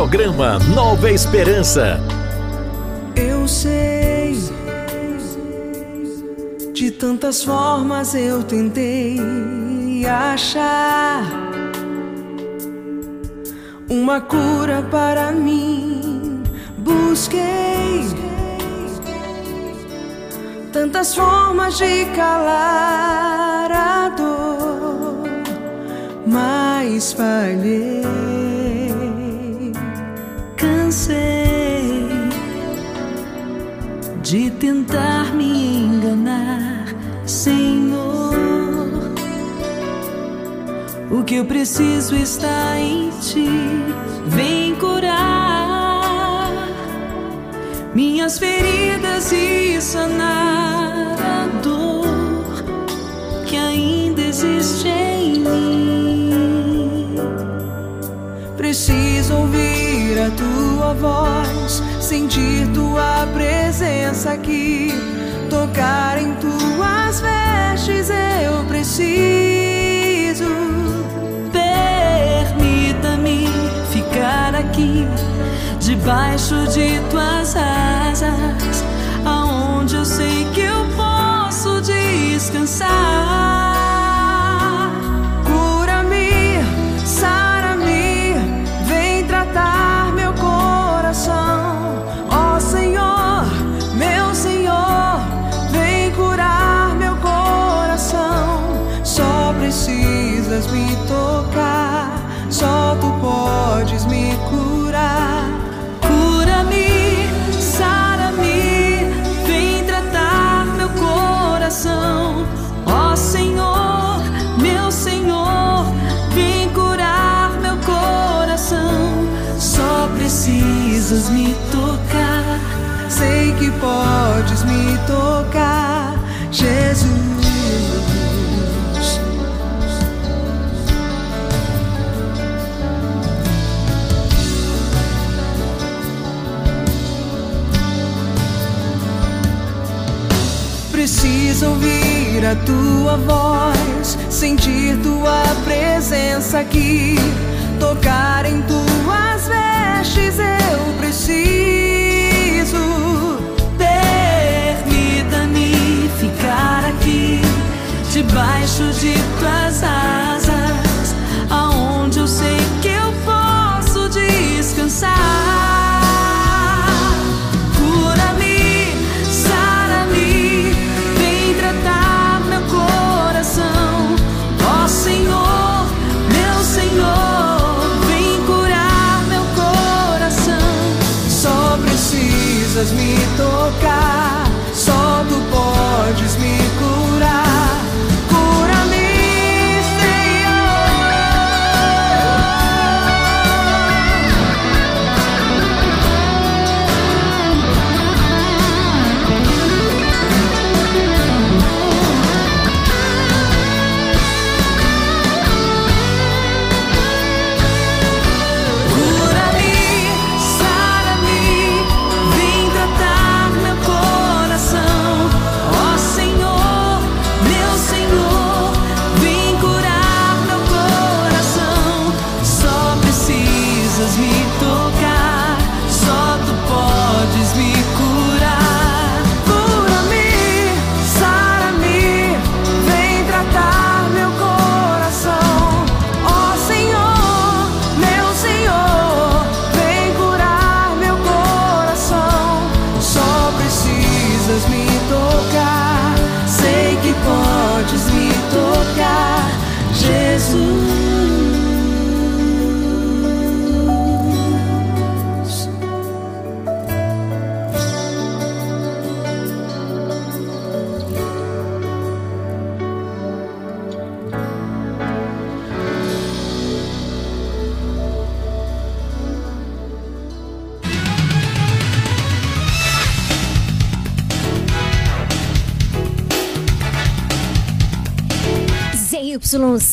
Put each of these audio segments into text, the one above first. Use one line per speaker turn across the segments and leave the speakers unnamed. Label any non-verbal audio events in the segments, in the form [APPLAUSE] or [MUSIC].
Programa Nova Esperança.
Eu sei, de tantas formas eu tentei achar uma cura para mim. Busquei tantas formas de calar a dor, mas falhei. Cansei de tentar me enganar, Senhor. O que eu preciso está em ti, vem curar minhas feridas e sanar a dor que ainda existe em mim. A tua voz, sentir tua presença aqui, tocar em tuas vestes. Eu preciso. Permita-me ficar aqui debaixo de tuas asas, aonde eu sei que eu posso descansar. A tua voz, sentir tua presença aqui, tocar em tuas vestes. Eu preciso. Permita-me ficar aqui, debaixo de tuas asas,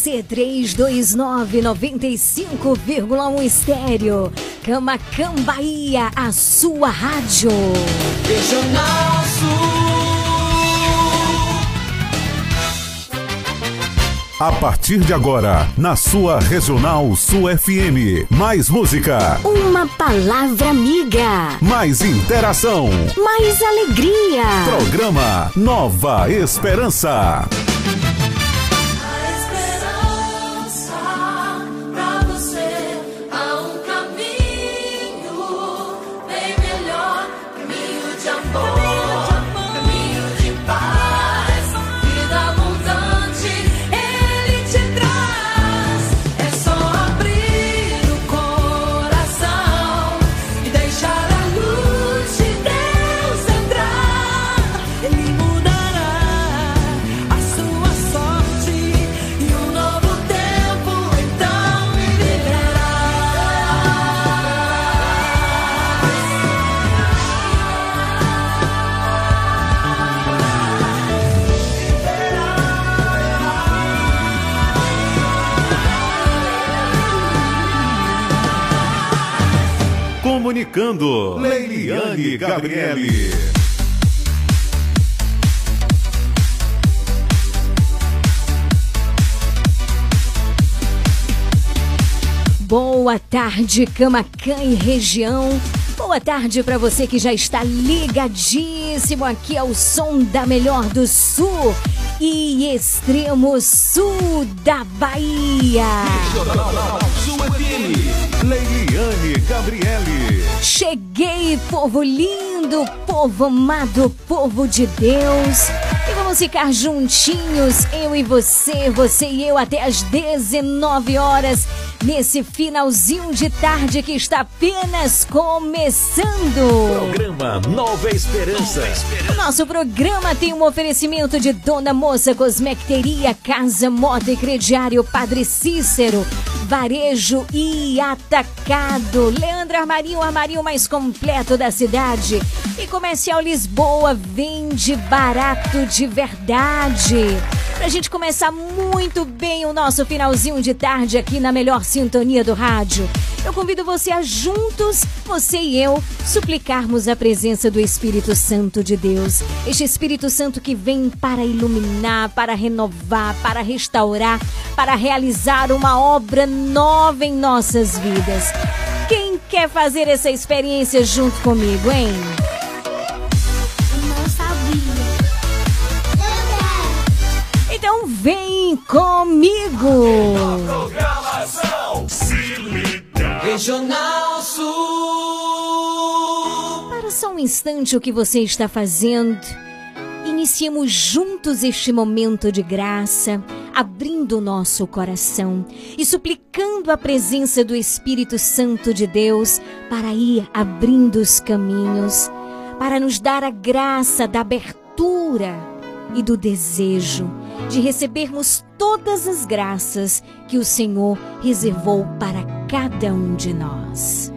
C329 95,1 Estéreo. Cama Bahia, a sua rádio.
Regional Sul.
A partir de agora, na sua Regional Sul FM, mais música.
Uma palavra amiga.
Mais interação.
Mais alegria.
Programa Nova Esperança. Comunicando, Leiliane Gabriele.
Boa tarde, Camacan e região. Boa tarde para você que já está ligadíssimo aqui ao som da Melhor do Sul e extremo sul da Bahia.
Sul FM, Leiliane Gabriele.
Cheguei, povo lindo, povo amado, povo de Deus. Vamos ficar juntinhos, eu e você, você e eu, até às 19 horas, nesse finalzinho de tarde que está apenas começando.
Programa Nova Esperança.
O nosso programa tem um oferecimento de Dona Moça Cosmecteria, Casa Moda e Crediário Padre Cícero, Varejo e Atacado, Leandro Armarinho, o armarinho mais completo da cidade. E Comercial Lisboa vende barato de verdade. Pra gente começar muito bem o nosso finalzinho de tarde aqui na melhor sintonia do rádio. Eu convido você a juntos, você e eu, suplicarmos a presença do Espírito Santo de Deus. Este Espírito Santo que vem para iluminar, para renovar, para restaurar, para realizar uma obra nova em nossas vidas. Quem quer fazer essa experiência junto comigo, hein? Vem comigo!
Regional Sul.
Para só um instante o que você está fazendo. Iniciemos juntos este momento de graça, abrindo o nosso coração e suplicando a presença do Espírito Santo de Deus para ir abrindo os caminhos, para nos dar a graça da abertura e do desejo de recebermos todas as graças que o Senhor reservou para cada um de nós.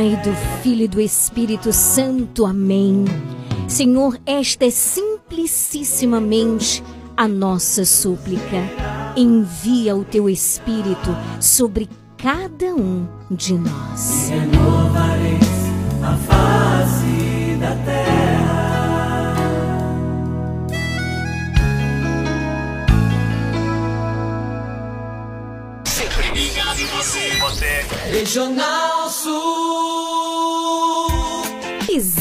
Pai, do Filho e do Espírito Santo. Amém. Senhor, esta é simplicíssimamente a nossa súplica. Envia o teu Espírito sobre cada um de nós.
E renovareis a face da terra.
Sempre ligado em você. você.
Regional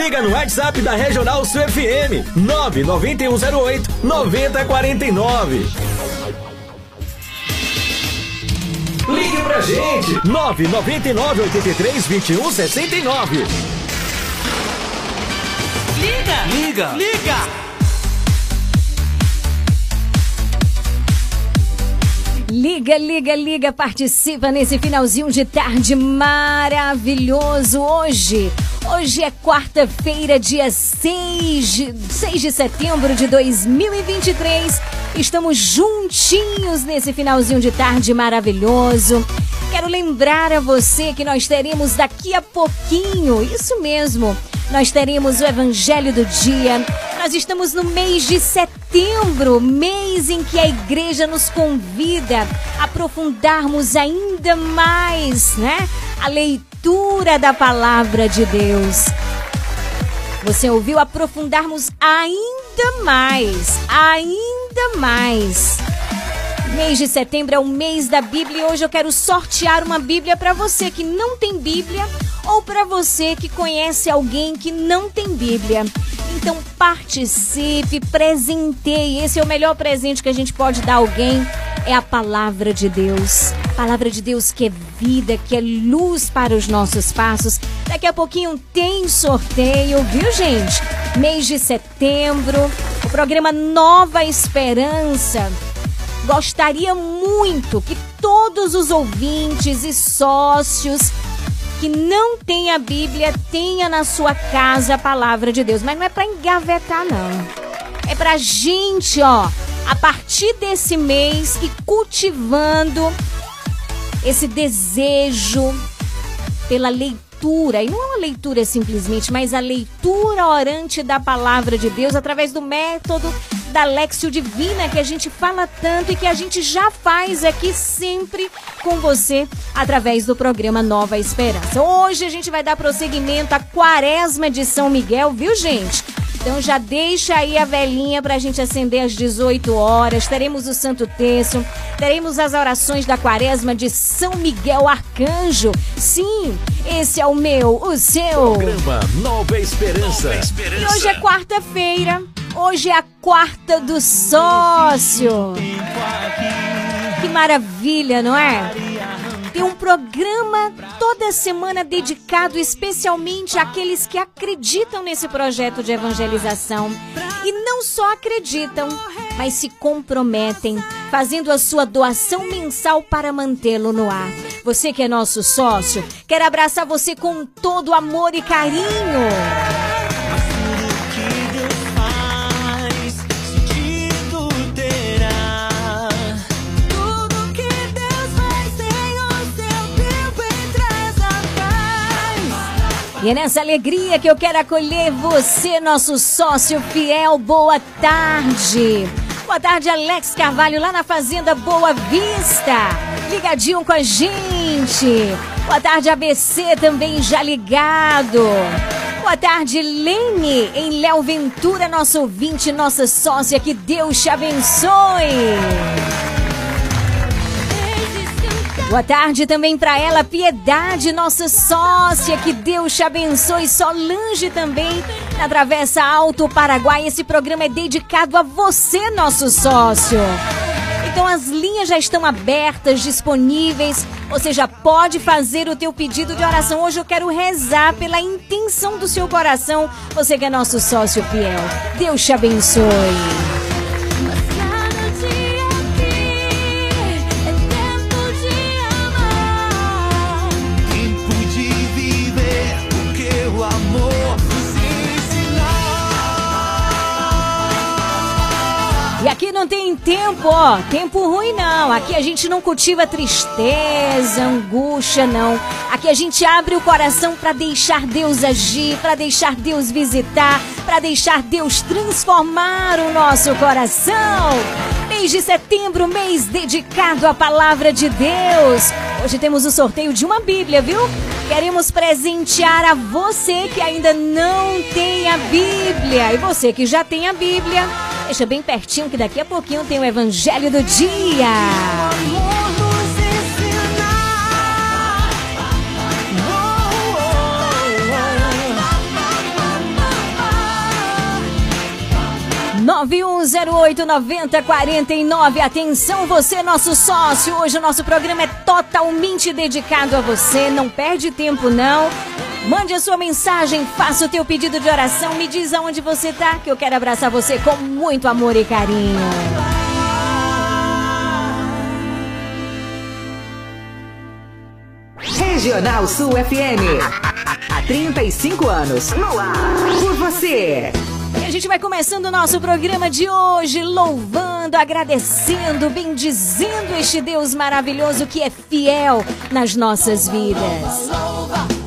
Liga no WhatsApp da Regional Sul FM 99108 9049. Ligue pra gente 999 83 21 69.
Liga! Liga! Liga!
Liga, liga, liga, participa nesse finalzinho de tarde maravilhoso hoje. Hoje é quarta-feira, dia 6 de, 6 de setembro de 2023. Estamos juntinhos nesse finalzinho de tarde maravilhoso. Quero lembrar a você que nós teremos daqui a pouquinho, isso mesmo, nós teremos o Evangelho do Dia. Nós estamos no mês de setembro, mês em que a igreja nos convida a aprofundarmos ainda mais, né? A leitura da palavra de Deus. Você ouviu aprofundarmos ainda mais, ainda mais. Mês de setembro é o mês da Bíblia e hoje eu quero sortear uma Bíblia para você que não tem Bíblia ou para você que conhece alguém que não tem Bíblia. Então participe, presenteie. Esse é o melhor presente que a gente pode dar a alguém. É a palavra de Deus. A palavra de Deus que é vida, que é luz para os nossos passos. Daqui a pouquinho tem sorteio, viu, gente? Mês de setembro, o programa Nova Esperança. Gostaria muito que todos os ouvintes e sócios que não tem a Bíblia tenha na sua casa a palavra de Deus. Mas não é para engavetar, não. É pra gente, ó, a partir desse mês e cultivando esse desejo pela leitura. E não é uma leitura simplesmente, mas a leitura orante da palavra de Deus através do método da Lexio Divina que a gente fala tanto e que a gente já faz aqui sempre com você através do programa Nova Esperança. Hoje a gente vai dar prosseguimento à Quaresma de São Miguel, viu, gente? Então já deixa aí a velhinha pra gente acender às 18 horas. Teremos o Santo Terço, teremos as orações da Quaresma de São Miguel Arcanjo. Sim, esse é o meu, o seu.
Programa Nova Esperança. Nova Esperança.
E hoje é quarta-feira. Hoje é a quarta do sócio. Que maravilha, não é? Tem um programa toda semana dedicado especialmente àqueles que acreditam nesse projeto de evangelização. E não só acreditam, mas se comprometem, fazendo a sua doação mensal para mantê-lo no ar. Você que é nosso sócio, quer abraçar você com todo amor e carinho. E é nessa alegria que eu quero acolher você, nosso sócio fiel. Boa tarde. Boa tarde, Alex Carvalho, lá na Fazenda Boa Vista. Ligadinho com a gente. Boa tarde, ABC, também já ligado. Boa tarde, Lene, em Léo Ventura, nosso ouvinte, nossa sócia. Que Deus te abençoe. Boa tarde também para ela, Piedade, nossa sócia. Que Deus te abençoe. Solange também, na Travessa Alto Paraguai. Esse programa é dedicado a você, nosso sócio. Então as linhas já estão abertas, disponíveis. Você já pode fazer o teu pedido de oração. Hoje eu quero rezar pela intenção do seu coração. Você que é nosso sócio fiel. Deus te abençoe. Tem tempo, ó, tempo ruim não. Aqui a gente não cultiva tristeza, angústia, não. Aqui a gente abre o coração para deixar Deus agir, para deixar Deus visitar, para deixar Deus transformar o nosso coração. Mês de setembro, mês dedicado à palavra de Deus. Hoje temos o sorteio de uma Bíblia, viu? Queremos presentear a você que ainda não tem a Bíblia. E você que já tem a Bíblia, deixa bem pertinho que daqui a pouquinho tem o Evangelho do Dia.
Amor nos ensinar.
91089049. Atenção, você, nosso sócio. Hoje o nosso programa é totalmente dedicado a você. Não perde tempo, não. Mande a sua mensagem, faça o teu pedido de oração, me diz aonde você tá, que eu quero abraçar você com muito amor e carinho.
Regional Sul FM. Há 35 anos. No ar. Por você.
E a gente vai começando o nosso programa de hoje, louvando, agradecendo, bendizendo este Deus maravilhoso que é fiel nas nossas vidas.
Vem louvar comigo.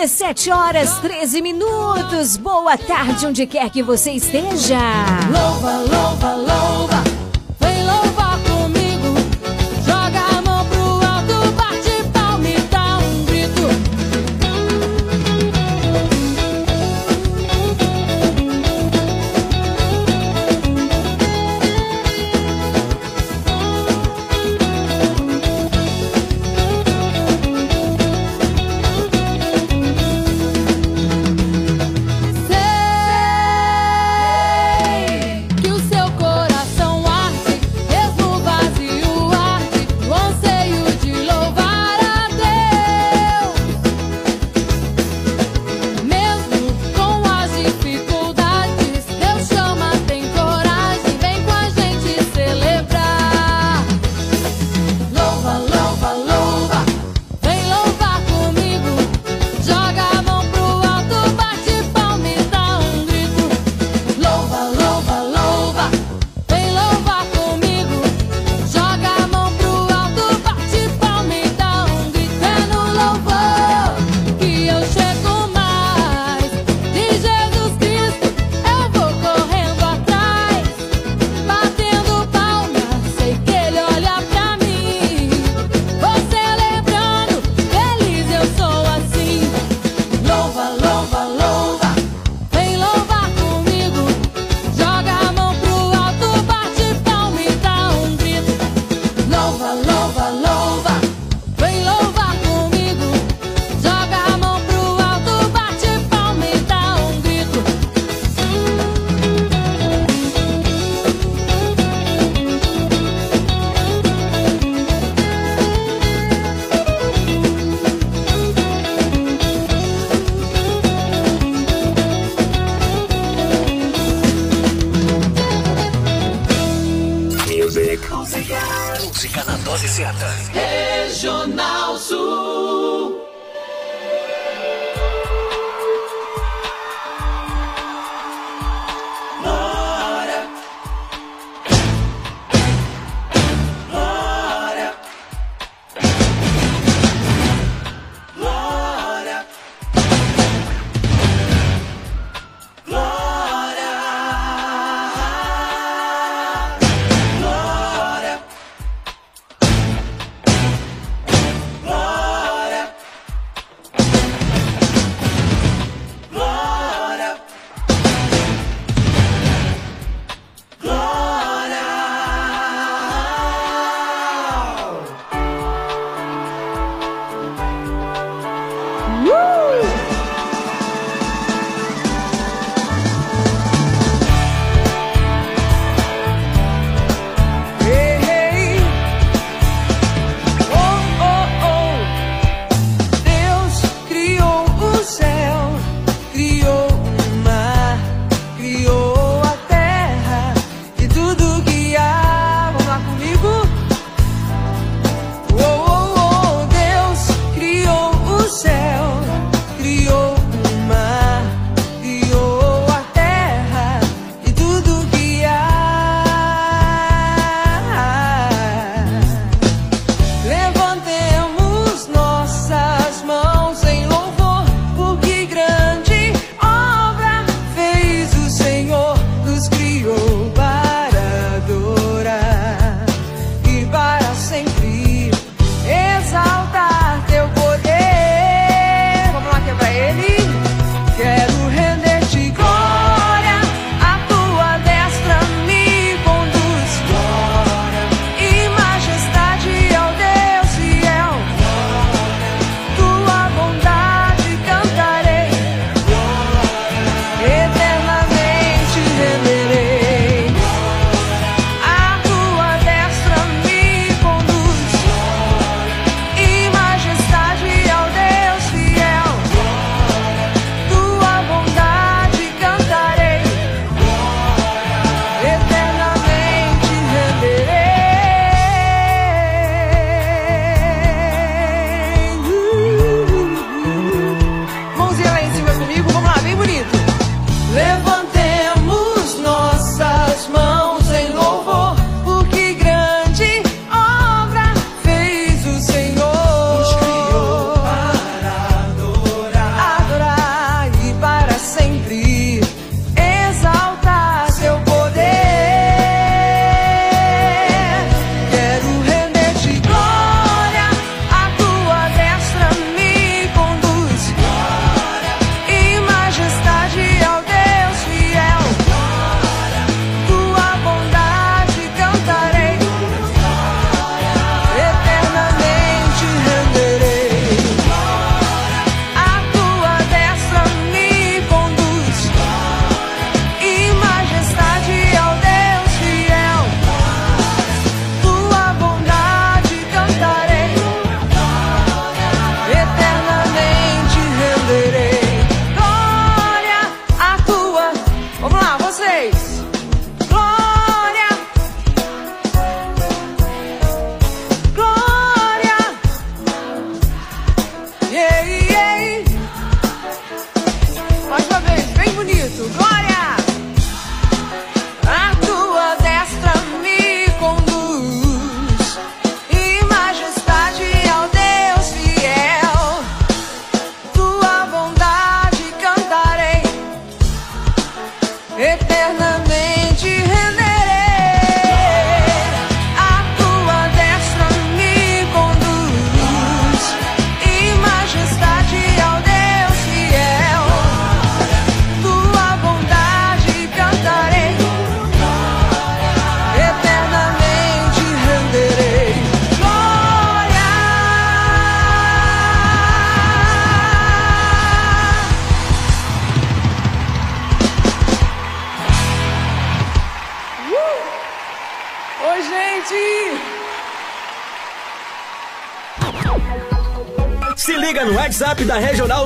17 horas 13 minutos. Boa tarde, onde quer que você esteja.
Louva, louva, louva.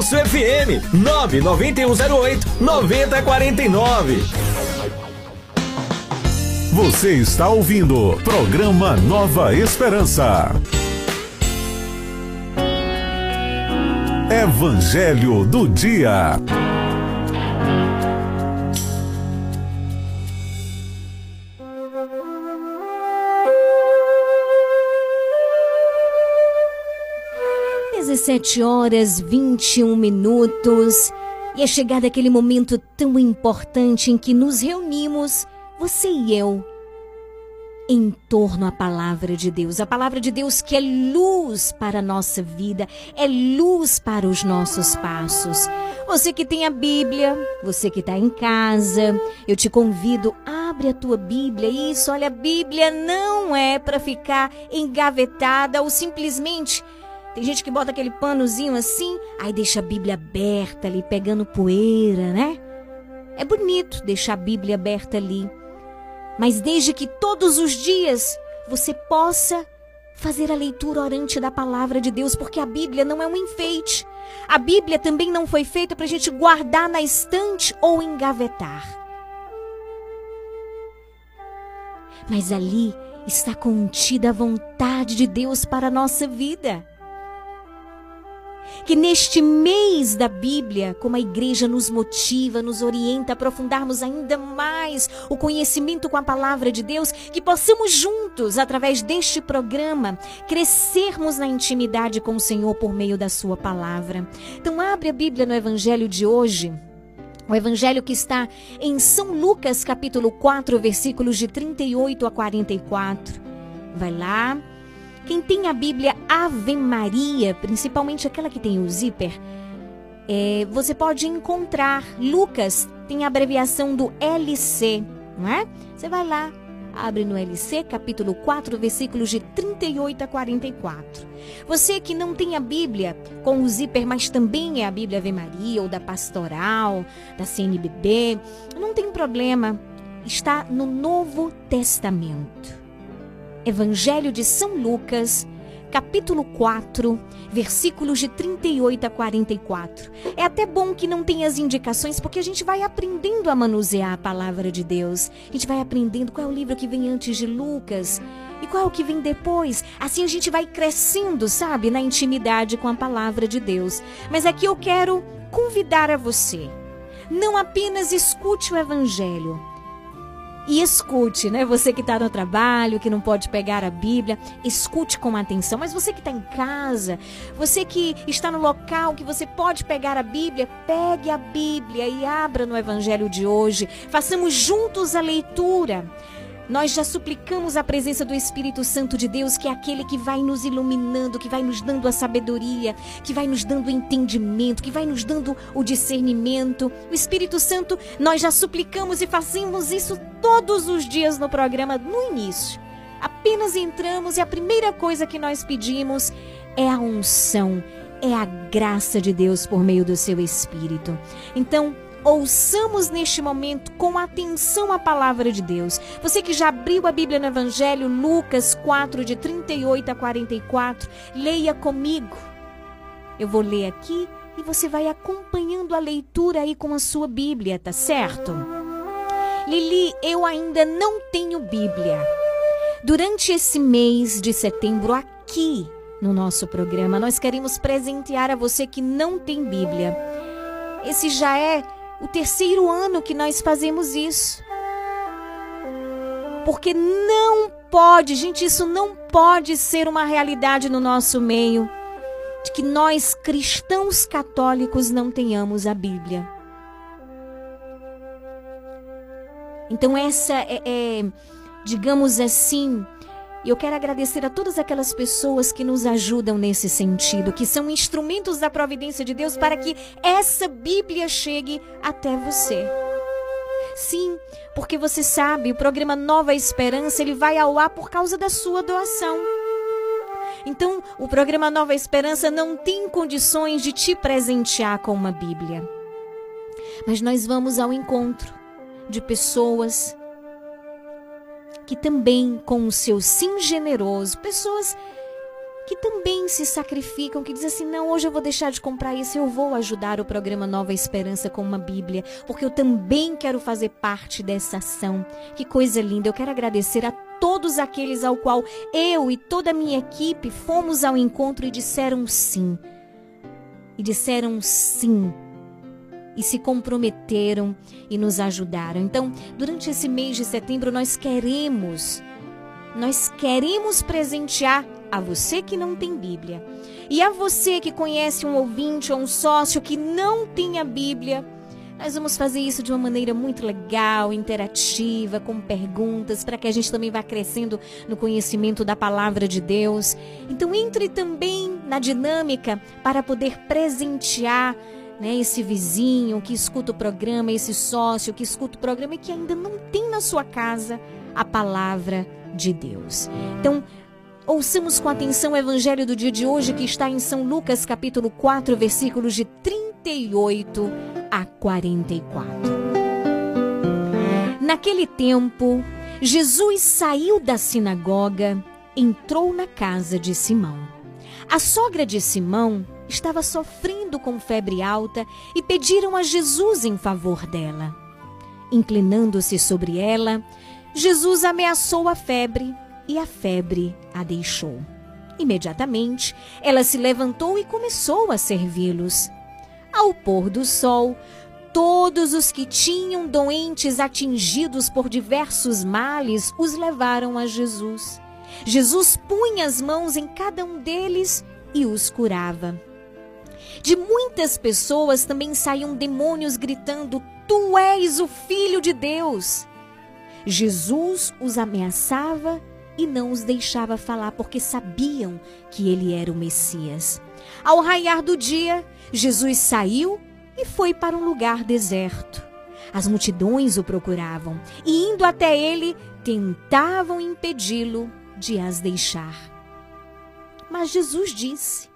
Sul
FM 99108 9049.
Você está ouvindo programa Nova Esperança. Evangelho do Dia.
Dezessete horas 21 minutos e é chegado aquele momento tão importante em que nos reunimos, você e eu, em torno à palavra de Deus. A palavra de Deus que é luz para a nossa vida, é luz para os nossos passos. Você que tem a Bíblia, você que está em casa, eu te convido, abre a tua Bíblia. Isso, olha, a Bíblia não é para ficar engavetada ou simplesmente. Tem gente que bota aquele panozinho assim, aí deixa a Bíblia aberta ali, pegando poeira, né? É bonito deixar a Bíblia aberta ali mas desde que todos os dias você possa fazer a leitura orante da palavra de Deus, porque a Bíblia não é um enfeite. A Bíblia também não foi feita para a gente guardar na estante ou engavetar. Mas ali está contida a vontade de Deus para a nossa vida que neste mês da Bíblia, como a igreja nos motiva, nos orienta a aprofundarmos ainda mais o conhecimento com a palavra de Deus, que possamos juntos, através deste programa, crescermos na intimidade com o Senhor por meio da sua palavra. Então abre a Bíblia no evangelho de hoje. O evangelho que está em São Lucas, capítulo 4, versículos de 38 a 44. Vai lá, quem tem a Bíblia Ave Maria, principalmente aquela que tem o zíper, é, você pode encontrar. Lucas tem a abreviação do LC, não é? Você vai lá, abre no LC, capítulo 4, versículos de 38 a 44. Você que não tem a Bíblia com o zíper, mas também é a Bíblia Ave Maria ou da Pastoral, da CNBB, não tem problema. Está no Novo Testamento. Evangelho de São Lucas, capítulo 4, versículos de 38 a 44. É até bom que não tenha as indicações, porque a gente vai aprendendo a manusear a palavra de Deus. A gente vai aprendendo qual é o livro que vem antes de Lucas e qual é o que vem depois. Assim a gente vai crescendo, sabe, na intimidade com a palavra de Deus. Mas aqui eu quero convidar a você. Não apenas escute o evangelho, e escute, né? Você que está no trabalho, que não pode pegar a Bíblia, escute com atenção. Mas você que está em casa, você que está no local que você pode pegar a Bíblia, pegue a Bíblia e abra no Evangelho de hoje. Façamos juntos a leitura. Nós já suplicamos a presença do Espírito Santo de Deus, que é aquele que vai nos iluminando, que vai nos dando a sabedoria, que vai nos dando o entendimento, que vai nos dando o discernimento. O Espírito Santo, nós já suplicamos e fazemos isso todos os dias no programa, no início. Apenas entramos e a primeira coisa que nós pedimos é a unção, é a graça de Deus por meio do seu Espírito. Então, ouçamos neste momento com atenção a palavra de Deus. Você que já abriu a Bíblia no Evangelho, Lucas 4, de 38 a 44, leia comigo. Eu vou ler aqui e você vai acompanhando a leitura aí com a sua Bíblia, tá certo? Lili, eu ainda não tenho Bíblia. Durante esse mês de setembro, aqui no nosso programa, nós queremos presentear a você que não tem Bíblia. Esse já é o terceiro ano que nós fazemos isso. Porque não pode, gente, isso não pode ser uma realidade no nosso meio de que nós cristãos católicos não tenhamos a Bíblia. Então essa é, é digamos assim, e eu quero agradecer a todas aquelas pessoas que nos ajudam nesse sentido, que são instrumentos da providência de Deus para que essa Bíblia chegue até você. Sim, porque você sabe, o programa Nova Esperança, ele vai ao ar por causa da sua doação. Então, o programa Nova Esperança não tem condições de te presentear com uma Bíblia. Mas nós vamos ao encontro de pessoas que também, com o seu sim generoso, pessoas que também se sacrificam, que dizem assim: não, hoje eu vou deixar de comprar isso, eu vou ajudar o programa Nova Esperança com uma Bíblia, porque eu também quero fazer parte dessa ação. Que coisa linda! Eu quero agradecer a todos aqueles ao qual eu e toda a minha equipe fomos ao encontro e disseram sim. E disseram sim. E se comprometeram e nos ajudaram. Então, durante esse mês de setembro, nós queremos, nós queremos presentear a você que não tem Bíblia e a você que conhece um ouvinte ou um sócio que não tem a Bíblia. Nós vamos fazer isso de uma maneira muito legal, interativa, com perguntas, para que a gente também vá crescendo no conhecimento da palavra de Deus. Então entre também na dinâmica para poder presentear né, esse vizinho que escuta o programa, esse sócio que escuta o programa e que ainda não tem na sua casa a palavra de Deus. Então, ouçamos com atenção o evangelho do dia de hoje que está em São Lucas, capítulo 4, versículos de 38 a 44. Naquele tempo, Jesus saiu da sinagoga, entrou na casa de Simão. A sogra de Simão estava sofrendo com febre alta e pediram a Jesus em favor dela. Inclinando-se sobre ela, Jesus ameaçou a febre e a febre a deixou. Imediatamente, ela se levantou e começou a servi-los. Ao pôr do sol, todos os que tinham doentes atingidos por diversos males os levaram a Jesus. Jesus punha as mãos em cada um deles e os curava. De muitas pessoas também saíam demônios gritando: Tu és o Filho de Deus. Jesus os ameaçava e não os deixava falar porque sabiam que ele era o Messias. Ao raiar do dia, Jesus saiu e foi para um lugar deserto. As multidões o procuravam e, indo até ele, tentavam impedi-lo de as deixar. Mas Jesus disse: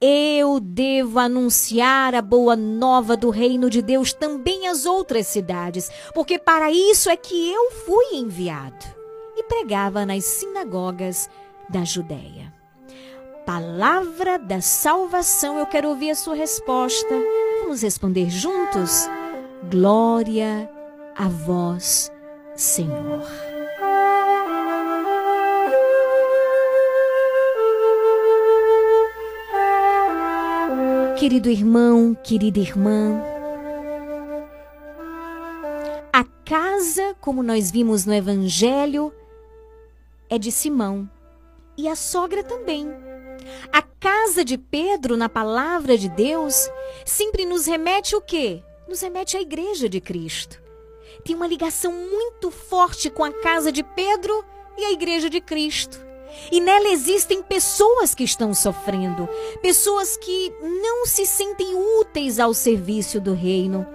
Eu devo anunciar a boa nova do reino de Deus também às outras cidades, porque para isso é que eu fui enviado. E pregava nas sinagogas da Judéia. Palavra da salvação, eu quero ouvir a sua resposta. Vamos responder juntos? Glória a vós, Senhor. Querido irmão, querida irmã, a casa, como nós vimos no Evangelho, é de Simão e a sogra também. A casa de Pedro, na palavra de Deus, sempre nos remete o quê? Nos remete à igreja de Cristo. Tem uma ligação muito forte com a casa de Pedro e a igreja de Cristo. E nela existem pessoas que estão sofrendo, pessoas que não se sentem úteis ao serviço do reino,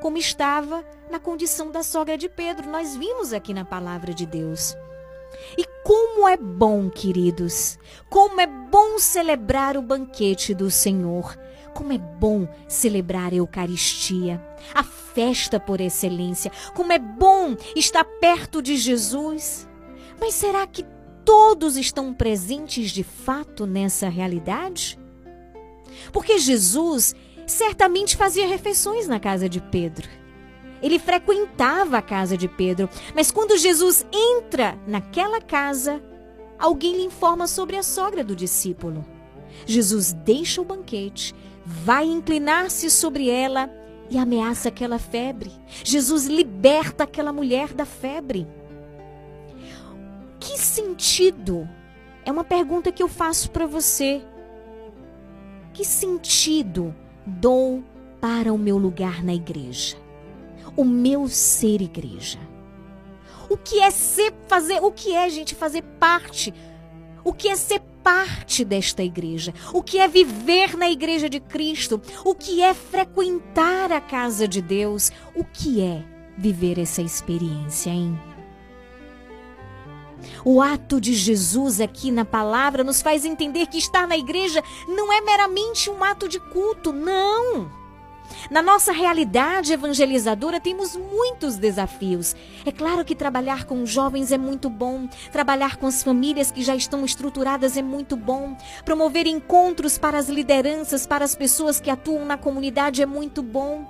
como estava na condição da sogra de Pedro. Nós vimos aqui na palavra de Deus. E como é bom, queridos, como é bom celebrar o banquete do Senhor. Como é bom celebrar a Eucaristia, a festa por excelência. Como é bom estar perto de Jesus. Mas será que todos estão presentes de fato nessa realidade? Porque Jesus certamente fazia refeições na casa de Pedro. Ele frequentava a casa de Pedro, mas quando Jesus entra naquela casa, alguém lhe informa sobre a sogra do discípulo. Jesus deixa o banquete, vai inclinar-se sobre ela e ameaça aquela febre. Jesus liberta aquela mulher da febre. Sentido? É uma pergunta que eu faço para você. Que sentido dou para o meu lugar na igreja? O meu ser igreja. O que é ser fazer, o que é gente fazer parte? O que é ser parte desta igreja? O que é viver na igreja de Cristo? O que é frequentar a casa de Deus? O que é viver essa experiência, hein? O ato de Jesus aqui na palavra nos faz entender que estar na igreja não é meramente um ato de culto, não. Na nossa realidade evangelizadora, temos muitos desafios. É claro que trabalhar com jovens é muito bom, trabalhar com as famílias que já estão estruturadas é muito bom, promover encontros para as lideranças, para as pessoas que atuam na comunidade é muito bom.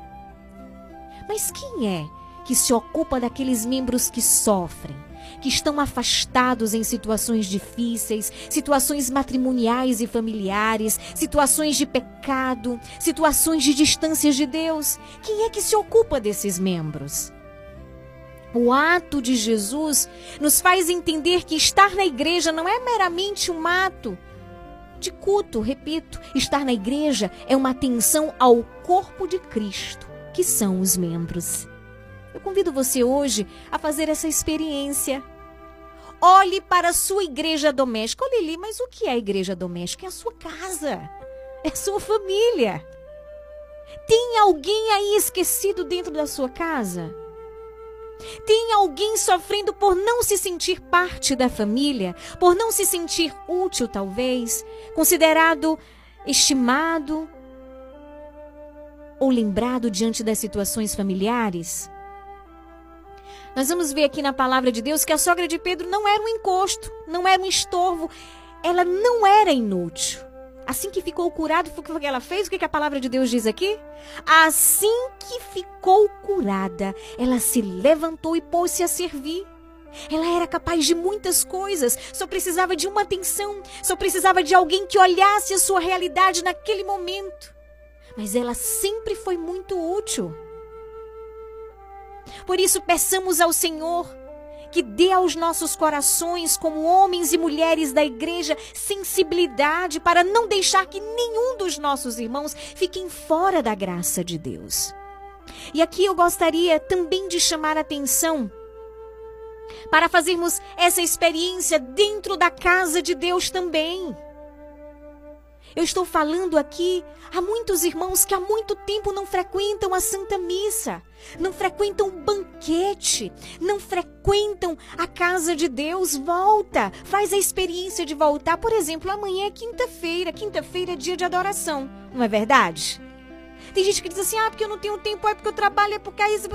Mas quem é que se ocupa daqueles membros que sofrem? Que estão afastados em situações difíceis, situações matrimoniais e familiares, situações de pecado, situações de distância de Deus. Quem é que se ocupa desses membros? O ato de Jesus nos faz entender que estar na igreja não é meramente um ato de culto, repito, estar na igreja é uma atenção ao corpo de Cristo, que são os membros. Eu convido você hoje a fazer essa experiência. Olhe para a sua igreja doméstica. Ô Lili, mas o que é a igreja doméstica? É a sua casa. É a sua família. Tem alguém aí esquecido dentro da sua casa? Tem alguém sofrendo por não se sentir parte da família, por não se sentir útil, talvez, considerado estimado ou lembrado diante das situações familiares? Nós vamos ver aqui na palavra de Deus que a sogra de Pedro não era um encosto, não era um estorvo, ela não era inútil. Assim que ficou curado, o que ela fez? O que a palavra de Deus diz aqui? Assim que ficou curada, ela se levantou e pôs-se a servir. Ela era capaz de muitas coisas, só precisava de uma atenção, só precisava de alguém que olhasse a sua realidade naquele momento. Mas ela sempre foi muito útil. Por isso, peçamos ao Senhor que dê aos nossos corações, como homens e mulheres da igreja, sensibilidade para não deixar que nenhum dos nossos irmãos fiquem fora da graça de Deus. E aqui eu gostaria também de chamar a atenção para fazermos essa experiência dentro da casa de Deus também. Eu estou falando aqui a muitos irmãos que há muito tempo não frequentam a Santa Missa, não frequentam o banquete, não frequentam a casa de Deus. Volta, faz a experiência de voltar. Por exemplo, amanhã é quinta-feira, quinta-feira é dia de adoração, não é verdade? Tem gente que diz assim: ah, porque eu não tenho tempo, é porque eu trabalho, é porque é isso.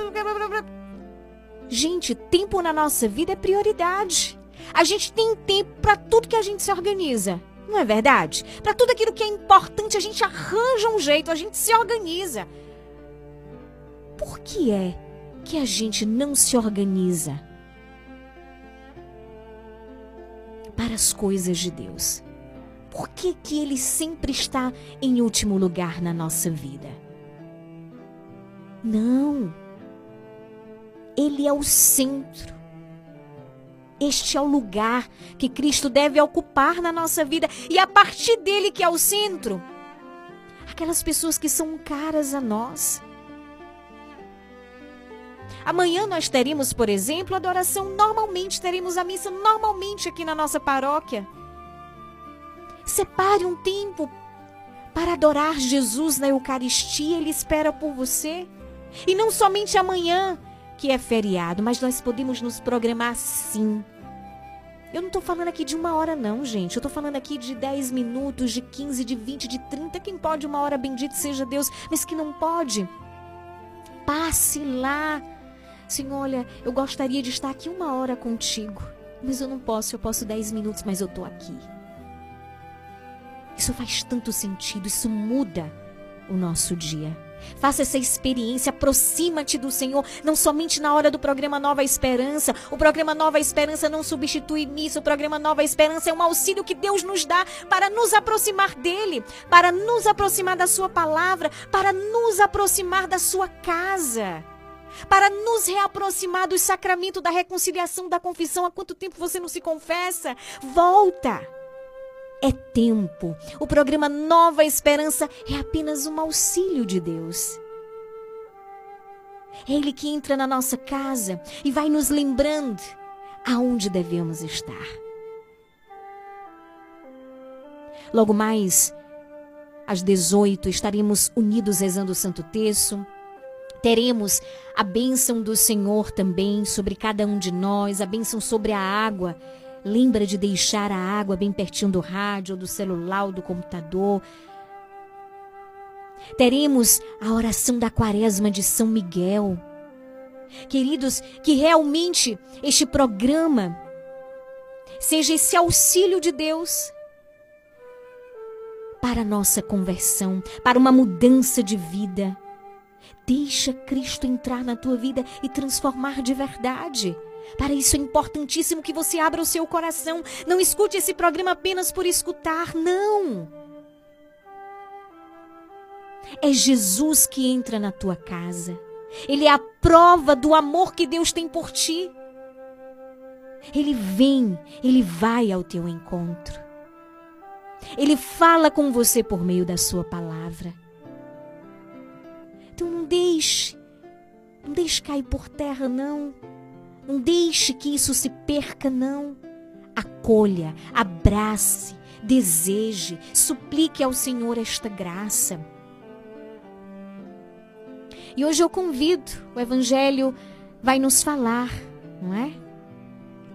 Gente, tempo na nossa vida é prioridade. A gente tem tempo para tudo que a gente se organiza. Não é verdade? Para tudo aquilo que é importante, a gente arranja um jeito, a gente se organiza. Por que é que a gente não se organiza para as coisas de Deus? Por que, que ele sempre está em último lugar na nossa vida? Não. Ele é o centro. Este é o lugar que Cristo deve ocupar na nossa vida e a partir dele que é o centro. Aquelas pessoas que são caras a nós. Amanhã nós teremos, por exemplo, adoração normalmente, teremos a missa normalmente aqui na nossa paróquia. Separe um tempo para adorar Jesus na Eucaristia, ele espera por você. E não somente amanhã, que é feriado, mas nós podemos nos programar sim. Eu não estou falando aqui de uma hora, não, gente. Eu estou falando aqui de 10 minutos, de 15, de 20, de 30. Quem pode uma hora, bendito seja Deus. Mas que não pode, passe lá. Senhor, olha, eu gostaria de estar aqui uma hora contigo. Mas eu não posso, eu posso 10 minutos, mas eu estou aqui. Isso faz tanto sentido, isso muda o nosso dia. Faça essa experiência, aproxima-te do Senhor, não somente na hora do programa Nova Esperança. O programa Nova Esperança não substitui missa, o programa Nova Esperança é um auxílio que Deus nos dá para nos aproximar dele, para nos aproximar da sua palavra, para nos aproximar da sua casa. Para nos reaproximar do sacramento da reconciliação, da confissão. Há quanto tempo você não se confessa? Volta! É tempo. O programa Nova Esperança é apenas um auxílio de Deus. É Ele que entra na nossa casa e vai nos lembrando aonde devemos estar. Logo mais, às 18, estaremos unidos rezando o Santo Terço. Teremos a bênção do Senhor também sobre cada um de nós, a bênção sobre a água Lembra de deixar a água bem pertinho do rádio, do celular, ou do computador. Teremos a oração da quaresma de São Miguel. Queridos, que realmente este programa seja esse auxílio de Deus para a nossa conversão, para uma mudança de vida. Deixa Cristo entrar na tua vida e transformar de verdade. Para isso é importantíssimo que você abra o seu coração. Não escute esse programa apenas por escutar, não. É Jesus que entra na tua casa. Ele é a prova do amor que Deus tem por ti. Ele vem, ele vai ao teu encontro. Ele fala com você por meio da sua palavra. Então não deixe, não deixe cair por terra, não. Não deixe que isso se perca, não. Acolha, abrace, deseje, suplique ao Senhor esta graça. E hoje eu convido, o Evangelho vai nos falar, não é?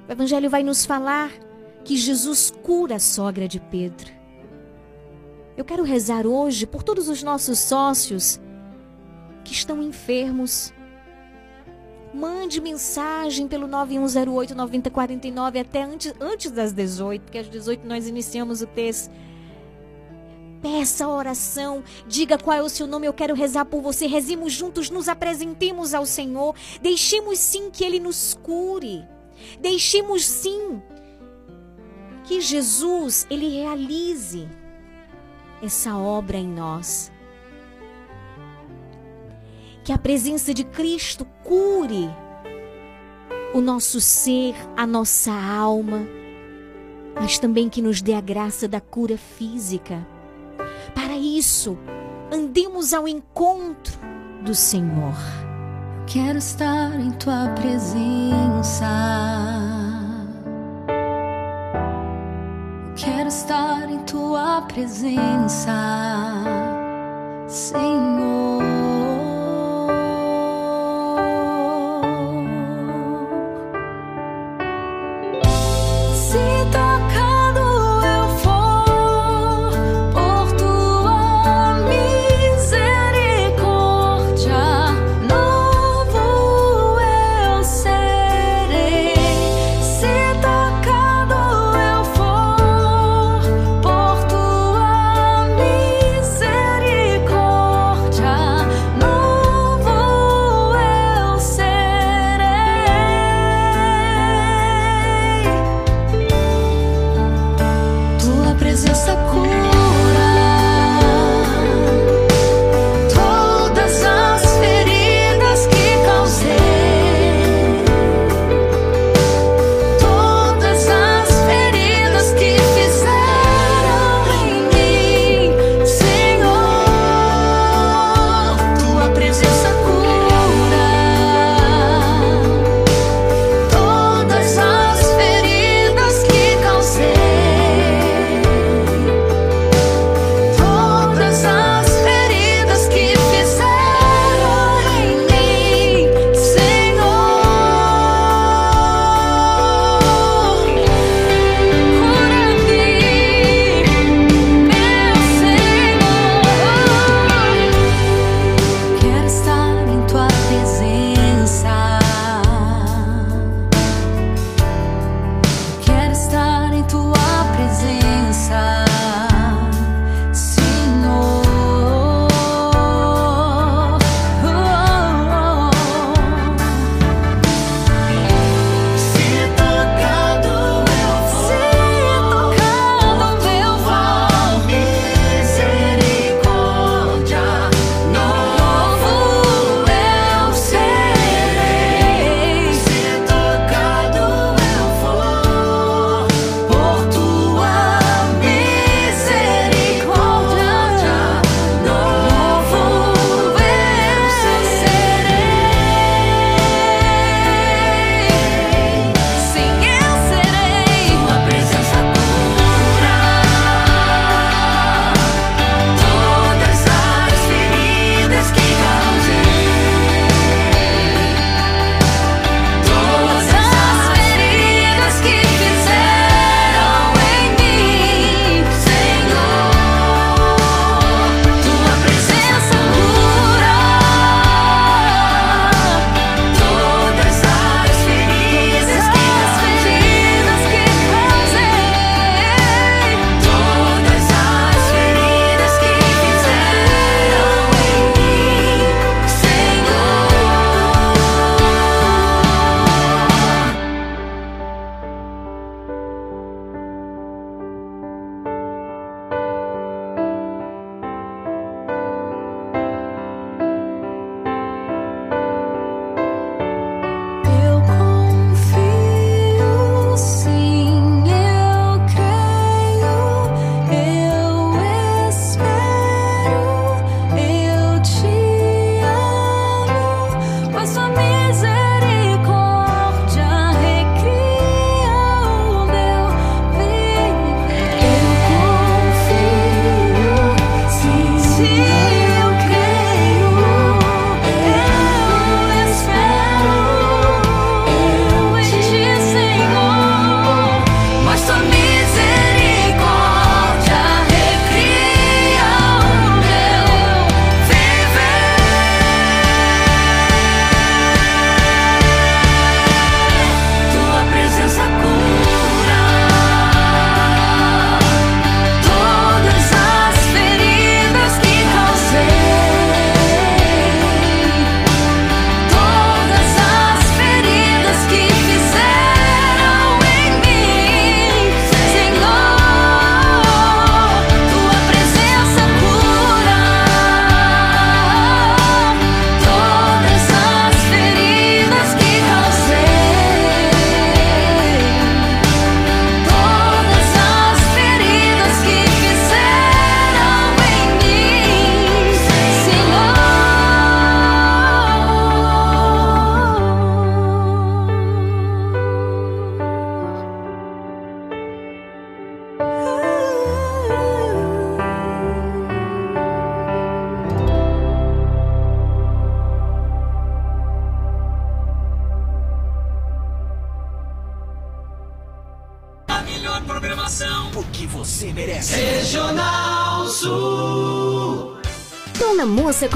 O Evangelho vai nos falar que Jesus cura a sogra de Pedro. Eu quero rezar hoje por todos os nossos sócios que estão enfermos. Mande mensagem pelo 9108 9049 até antes, antes das 18, porque às 18 nós iniciamos o texto. Peça oração, diga qual é o seu nome, eu quero rezar por você. Rezemos juntos, nos apresentemos ao Senhor. Deixemos sim que Ele nos cure. Deixemos sim que Jesus ele realize essa obra em nós. Que a presença de Cristo cure o nosso ser, a nossa alma, mas também que nos dê a graça da cura física. Para isso, andemos ao encontro do Senhor.
Quero estar em tua presença. Quero estar em tua presença, Senhor.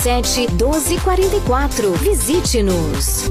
99807 1244. Visite-nos.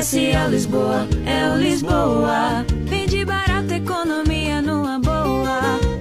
Comercial Lisboa, é o Lisboa. Economia numa boa.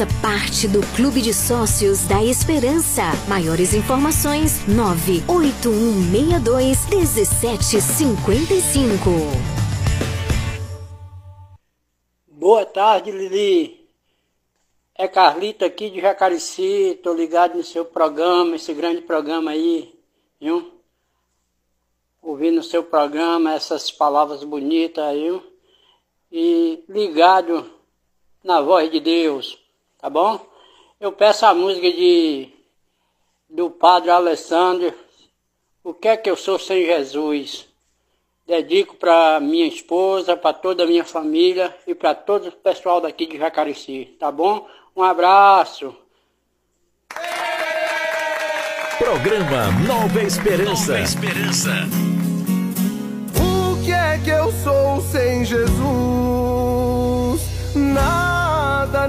Faça parte do Clube de Sócios da Esperança. Maiores informações: 98162 1755.
Boa tarde, Lili. É Carlito aqui de Jacarici, tô ligado no seu programa, esse grande programa aí, viu? Ouvindo o seu programa, essas palavras bonitas aí, viu? E ligado na voz de Deus, tá bom? Eu peço a música de do Padre Alessandro, O que é que eu sou sem Jesus? Dedico para minha esposa, para toda a minha família e para todo o pessoal daqui de Jacarici, tá bom? Um abraço.
Programa Nova Esperança.
O que é que eu sou sem Jesus? Nada,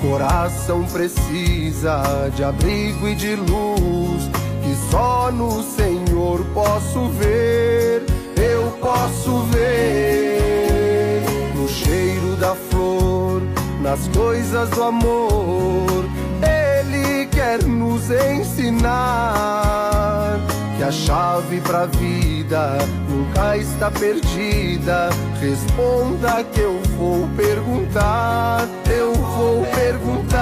Coração precisa de abrigo e de luz, que só no Senhor posso ver. Eu posso ver no cheiro da flor, nas coisas do amor. Ele quer nos ensinar que a chave pra vida nunca está perdida. Responda que eu vou perguntar, eu vou perguntar.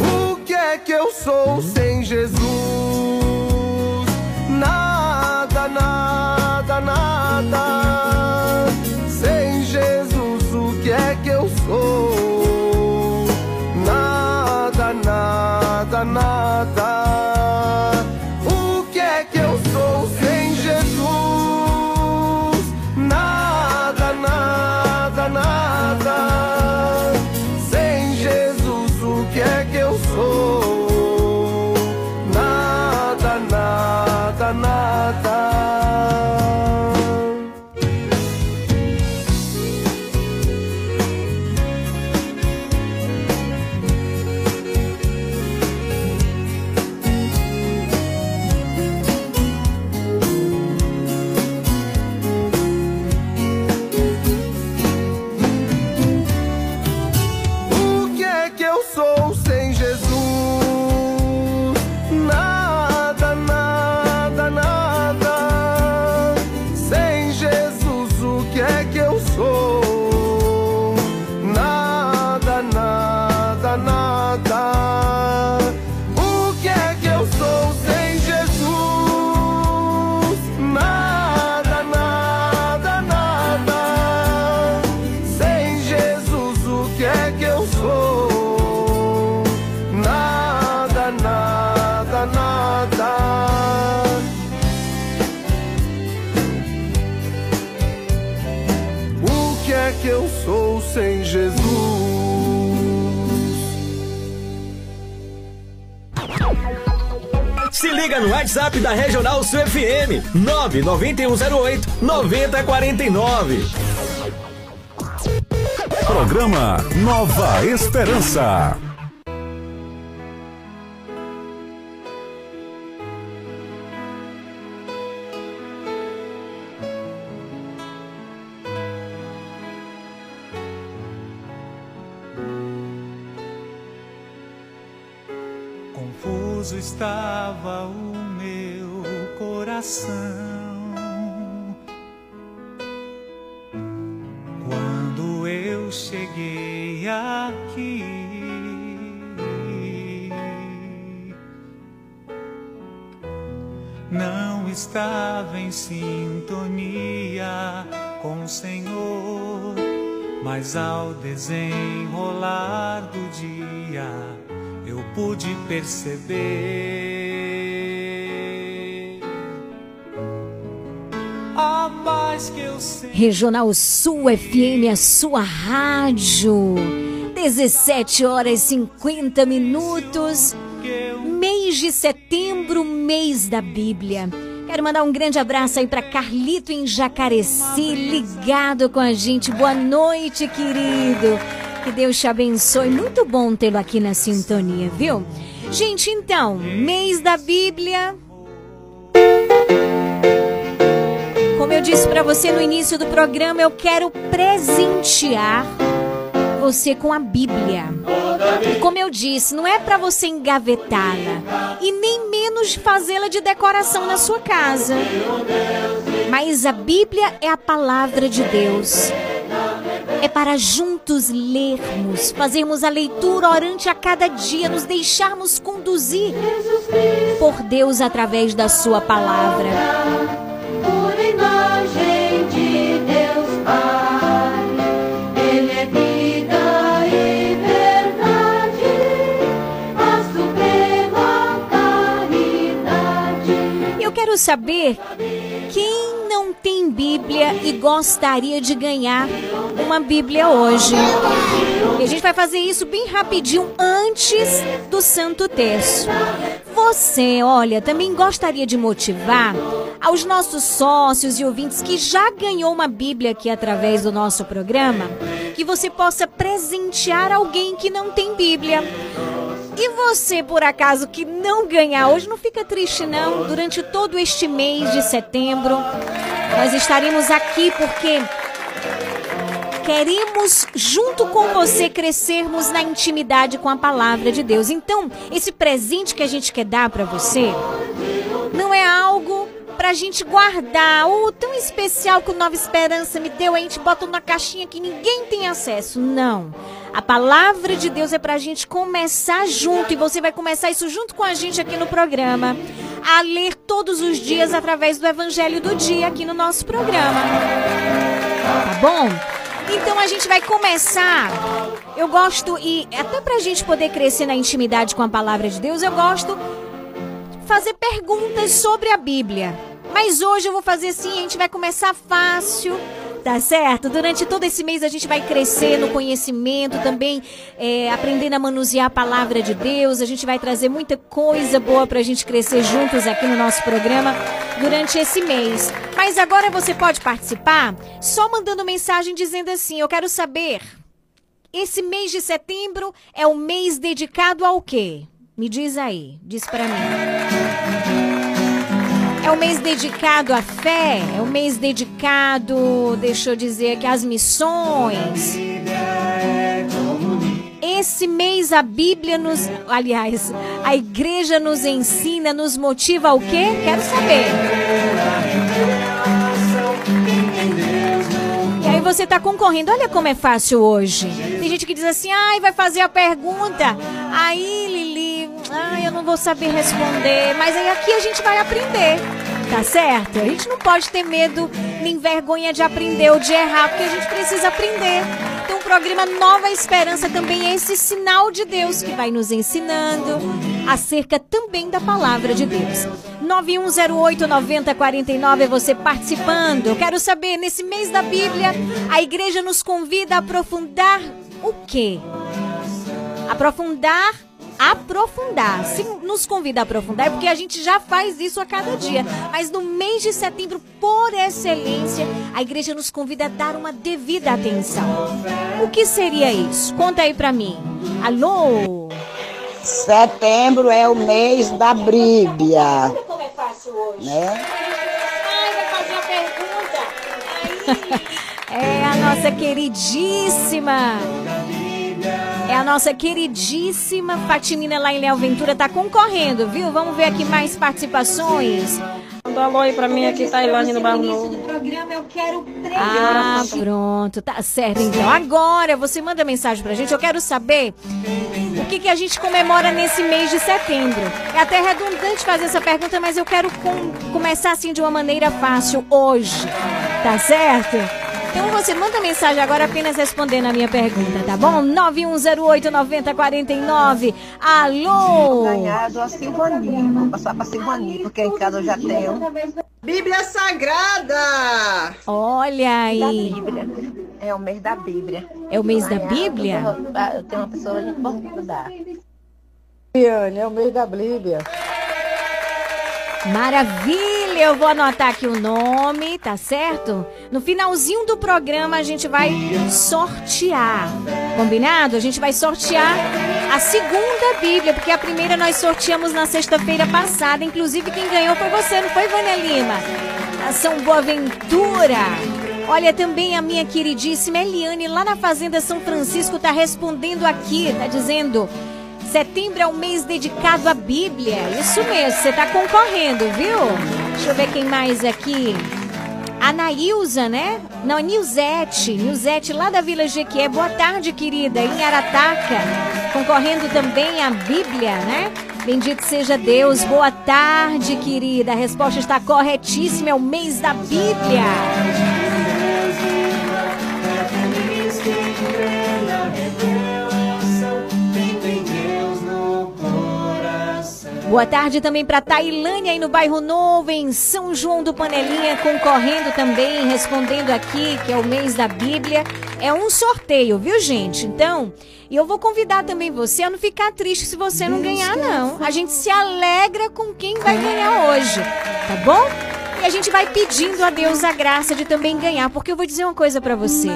O que é que eu sou sem Jesus? Nada, nada, nada. Sem Jesus, o que é que eu sou?
WhatsApp da Regional Sul FM 99108 9049.
Programa Nova Esperança.
Dia eu pude perceber a paz que eu sei.
Regional Sul FM, a sua rádio. 17 horas e 50 minutos. Mês de setembro, mês da Bíblia. Quero mandar um grande abraço aí para Carlito em Jacareci, ligado com a gente. Boa noite, querido. Que Deus te abençoe. Muito bom tê-lo aqui na sintonia, viu? Gente, então, mês da Bíblia. Como eu disse para você no início do programa, eu quero presentear você com a Bíblia. Como eu disse, não é para você engavetá-la e nem menos fazê-la de decoração na sua casa. Mas a Bíblia é a palavra de Deus. É para juntos lermos, fazermos a leitura orante a cada dia, nos deixarmos conduzir por Deus através da Sua palavra.
Por imagem de Deus Pai, Ele é vida e verdade, a suprema caridade.
Eu quero saber quem tem Bíblia e gostaria de ganhar uma Bíblia hoje. E a gente vai fazer isso bem rapidinho antes do Santo Terço. Você, olha, também gostaria de motivar aos nossos sócios e ouvintes que já ganhou uma Bíblia aqui através do nosso programa, que você possa presentear alguém que não tem Bíblia. E você, por acaso, que não ganhar hoje, não fica triste não. Durante todo este mês de setembro, nós estaremos aqui porque queremos, junto com você, crescermos na intimidade com a palavra de Deus. Então, esse presente que a gente quer dar para você não é algo pra gente guardar. O tão especial que o Nova Esperança me deu, a gente bota numa caixinha que ninguém tem acesso. Não. A palavra de Deus é pra gente começar junto. E você vai começar isso junto com a gente aqui no programa. A ler todos os dias através do Evangelho do Dia aqui no nosso programa. Tá bom? Então a gente vai começar. Eu gosto, e até pra gente poder crescer na intimidade com a palavra de Deus, eu gosto fazer perguntas sobre a Bíblia. Mas hoje eu vou fazer assim, a gente vai começar fácil, tá certo? Durante todo esse mês a gente vai crescer no conhecimento, também é, aprendendo a manusear a palavra de Deus. A gente vai trazer muita coisa boa pra gente crescer juntos aqui no nosso programa durante esse mês. Mas agora você pode participar só mandando mensagem dizendo assim: Eu quero saber. Esse mês de setembro é o mês dedicado ao quê? Me diz aí, diz pra mim. É um mês dedicado à fé, é um mês dedicado, deixa eu dizer aqui, às missões. Esse mês a Bíblia nos, aliás, a igreja nos ensina, nos motiva ao quê? Quero saber. Aí você tá concorrendo. Olha como é fácil hoje. Tem gente que diz assim: "Ai, vai fazer a pergunta". Aí, Lili, ai, eu não vou saber responder, mas aí aqui a gente vai aprender. Tá certo? A gente não pode ter medo nem vergonha de aprender ou de errar, porque a gente precisa aprender. Então, programa Nova Esperança também é esse sinal de Deus que vai nos ensinando acerca também da palavra de Deus. 9108-9049 é você participando. Quero saber, nesse mês da Bíblia, a igreja nos convida a aprofundar o quê? Aprofundar aprofundar. Se nos convida a aprofundar, é porque a gente já faz isso a cada dia. Mas no mês de setembro, por excelência, a igreja nos convida a dar uma devida atenção. O que seria isso? Conta aí pra mim. Alô?
Setembro é o mês da Bíblia,
Como é fácil hoje?
né?
Ai, vai fazer a pergunta. [LAUGHS] É a nossa queridíssima. A nossa queridíssima Fatimina lá em Léo Ventura tá concorrendo, viu? Vamos ver aqui mais participações.
Manda alô aí pra mim aqui, Tailândia, no Barro Novo.
programa eu quero Ah, pronto, tá certo. Então, agora você manda mensagem pra gente. Eu quero saber o que, que a gente comemora nesse mês de setembro. É até redundante fazer essa pergunta, mas eu quero com- começar assim de uma maneira fácil hoje. Tá certo? Então você manda mensagem agora apenas respondendo a minha pergunta, tá bom? 9108-9049. Alô?
Ganhado a Silvani. Vou passar pra Silvani, porque em casa eu já tenho. Bíblia Sagrada!
Olha aí.
Bíblia. É o mês da Bíblia.
É o mês da Bíblia?
Eu tenho uma pessoa ali que posso ajudar.
Liane, é o mês da Bíblia.
Maravilha! Eu vou anotar aqui o nome, tá certo? No finalzinho do programa a gente vai sortear. Combinado? A gente vai sortear a segunda Bíblia, porque a primeira nós sorteamos na sexta-feira passada. Inclusive quem ganhou foi você, não foi, Vânia Lima? A São Boaventura. Olha, também a minha queridíssima Eliane, lá na Fazenda São Francisco, tá respondendo aqui, tá dizendo. Setembro é um mês dedicado à Bíblia. Isso mesmo, você tá concorrendo, viu? Deixa eu ver quem mais aqui. A Nailza, né? Não, a Nilzete. Nilzete, lá da Vila Jequié. Boa tarde, querida. Em Arataca. Concorrendo também à Bíblia, né? Bendito seja Deus. Boa tarde, querida. A resposta está corretíssima. É o mês da Bíblia. Boa tarde também para Tailândia aí no bairro Novo, em São João do Panelinha, concorrendo também, respondendo aqui que é o mês da Bíblia. É um sorteio, viu, gente? Então, e eu vou convidar também você a não ficar triste se você não ganhar, não. A gente se alegra com quem vai ganhar hoje, tá bom? E a gente vai pedindo a Deus a graça de também ganhar, porque eu vou dizer uma coisa para você.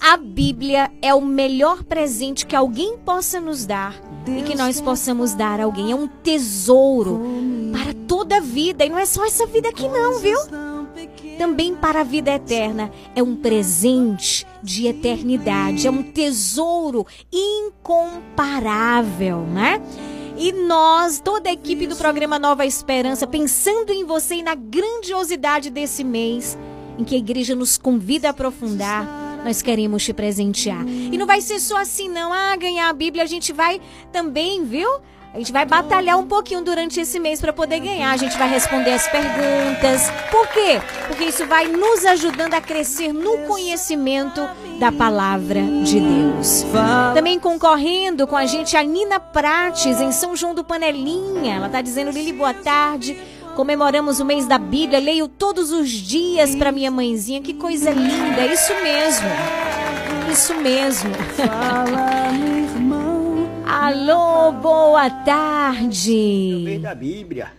A Bíblia é o melhor presente que alguém possa nos dar e que nós possamos dar a alguém. É um tesouro para toda a vida. E não é só essa vida aqui, não, viu? Também para a vida eterna. É um presente de eternidade. É um tesouro incomparável, né? E nós, toda a equipe do programa Nova Esperança, pensando em você e na grandiosidade desse mês, em que a igreja nos convida a aprofundar, nós queremos te presentear. E não vai ser só assim, não. Ah, ganhar a Bíblia, a gente vai também, viu? A gente vai batalhar um pouquinho durante esse mês para poder ganhar. A gente vai responder as perguntas. Por quê? Porque isso vai nos ajudando a crescer no conhecimento da palavra de Deus. Também concorrendo com a gente a Nina Prates em São João do Panelinha. Ela tá dizendo Lili, boa tarde. Comemoramos o mês da Bíblia. Leio todos os dias para minha mãezinha. Que coisa linda. Isso mesmo. Isso mesmo. [LAUGHS] Alô, boa tarde.
mês da Bíblia.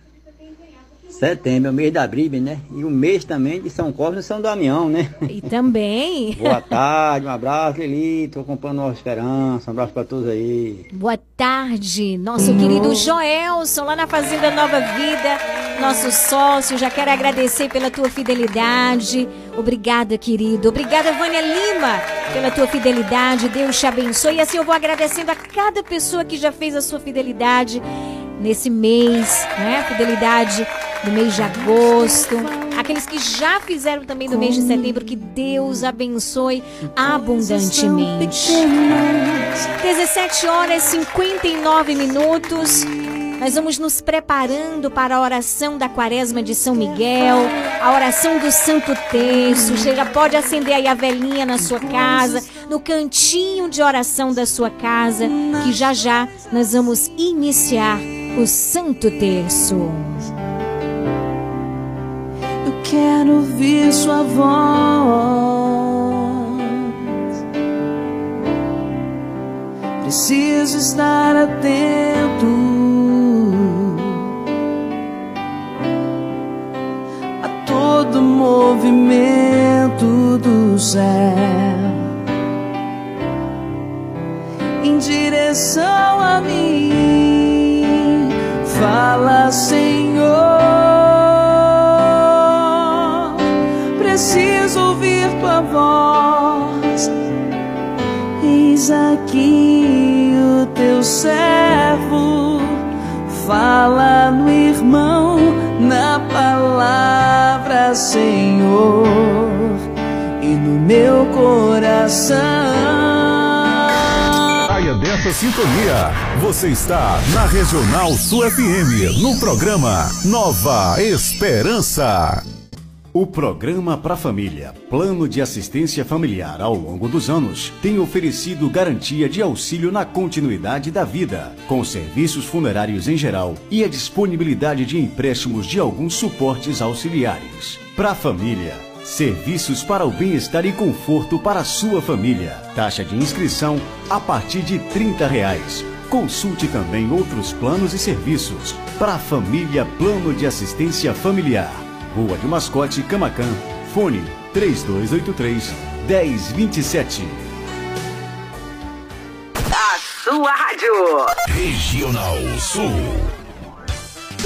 Setembro é o mês da Bíblia, né? E o mês também de São Cosme e São Damião, né?
E também. [LAUGHS]
Boa tarde, um abraço, Lili. Tô acompanhando Nova Esperança. Um abraço pra todos aí.
Boa tarde, nosso querido Joelson, lá na Fazenda Nova Vida, nosso sócio. Já quero agradecer pela tua fidelidade. Obrigada, querido. Obrigada, Vânia Lima, pela tua fidelidade. Deus te abençoe. E assim eu vou agradecendo a cada pessoa que já fez a sua fidelidade nesse mês, né? Fidelidade no mês de agosto. Aqueles que já fizeram também no mês de setembro, que Deus abençoe abundantemente. 17 horas e 59 minutos. Nós vamos nos preparando para a oração da quaresma de São Miguel, a oração do Santo Terço. Você já pode acender aí a velhinha na sua casa, no cantinho de oração da sua casa, que já já nós vamos iniciar o Santo Terço.
Eu quero ouvir sua voz. Preciso estar atento a todo movimento do céu em direção a mim. Fala, Senhor. Preciso ouvir tua voz. Eis aqui o teu servo. Fala no irmão, na palavra, Senhor, e no meu coração.
Saia dessa sintonia. Você está na Regional Sul FM, no programa Nova Esperança.
O programa Pra Família, Plano de Assistência Familiar ao longo dos anos, tem oferecido garantia de auxílio na continuidade da vida, com serviços funerários em geral e a disponibilidade de empréstimos de alguns suportes auxiliares. Pra Família, serviços para o bem-estar e conforto para a sua família. Taxa de inscrição a partir de 30 reais. Consulte também outros planos e serviços. Pra Família Plano de Assistência Familiar. Rua de Mascote, Camacan. Fone 3283 1027.
A sua rádio.
Regional Sul.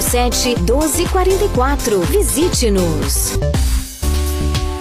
99807 1244. Visite-nos.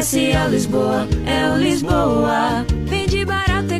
Comercial Lisboa, é o Lisboa. Vende barato, boa.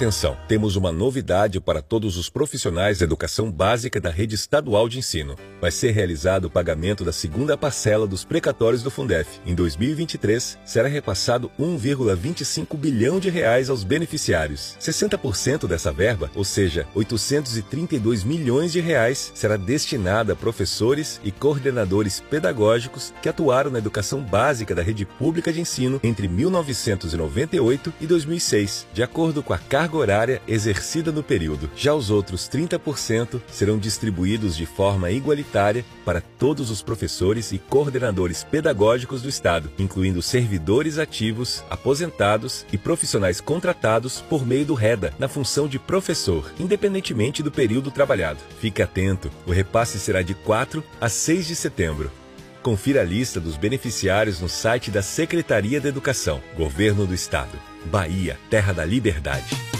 Atenção, temos uma novidade para todos os profissionais da educação básica da rede estadual de ensino. Vai ser realizado o pagamento da segunda parcela dos precatórios do Fundef. Em 2023, será repassado 1,25 bilhão de reais aos beneficiários. 60% dessa verba, ou seja, 832 milhões de reais, será destinada a professores e coordenadores pedagógicos que atuaram na educação básica da rede pública de ensino entre 1998 e 2006, de acordo com a carga horária exercida no período. Já os outros 30% serão distribuídos de forma igualitária para todos os professores e coordenadores pedagógicos do Estado, incluindo servidores ativos, aposentados e profissionais contratados por meio do REDA, na função de professor, independentemente do período trabalhado. Fique atento, o repasse será de 4 a 6 de setembro. Confira a lista dos beneficiários no site da Secretaria da Educação, Governo do Estado. Bahia, Terra da Liberdade.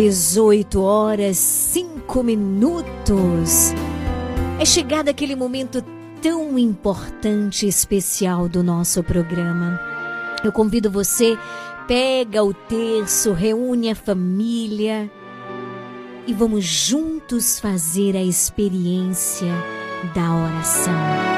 Dezoito horas, cinco minutos. É chegado aquele momento tão importante e especial do nosso programa. Eu convido você, pega o terço, reúne a família e vamos juntos fazer a experiência da oração.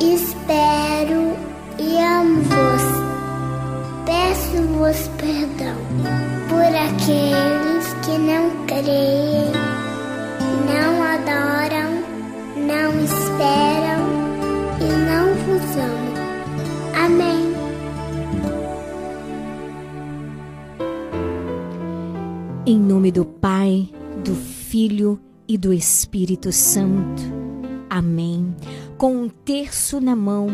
espero e amo-vos. Peço-vos perdão por aqueles que não creem, não adoram, não esperam e não vos amam. Amém.
Em nome do Pai, do Filho e do Espírito Santo. Amém. Com um terço na mão,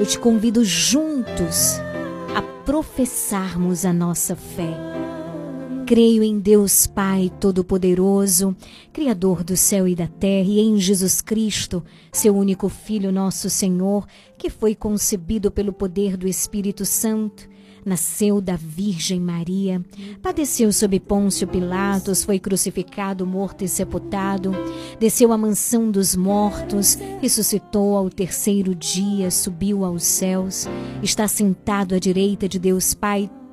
eu te convido juntos a professarmos a nossa fé. Creio em Deus Pai Todo-Poderoso, Criador do céu e da terra, e em Jesus Cristo, seu único Filho, nosso Senhor, que foi concebido pelo poder do Espírito Santo nasceu da Virgem Maria, padeceu sob Pôncio Pilatos, foi crucificado, morto e sepultado, desceu à mansão dos mortos, ressuscitou ao terceiro dia, subiu aos céus, está sentado à direita de Deus Pai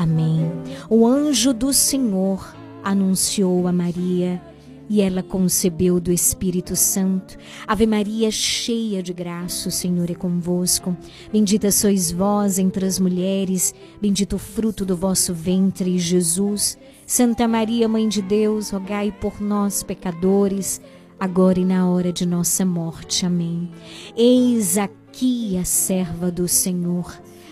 Amém. O anjo do Senhor anunciou a Maria e ela concebeu do Espírito Santo. Ave Maria, cheia de graça, o Senhor é convosco. Bendita sois vós entre as mulheres, bendito o fruto do vosso ventre, Jesus. Santa Maria, Mãe de Deus, rogai por nós, pecadores, agora e na hora de nossa morte. Amém. Eis aqui a serva do Senhor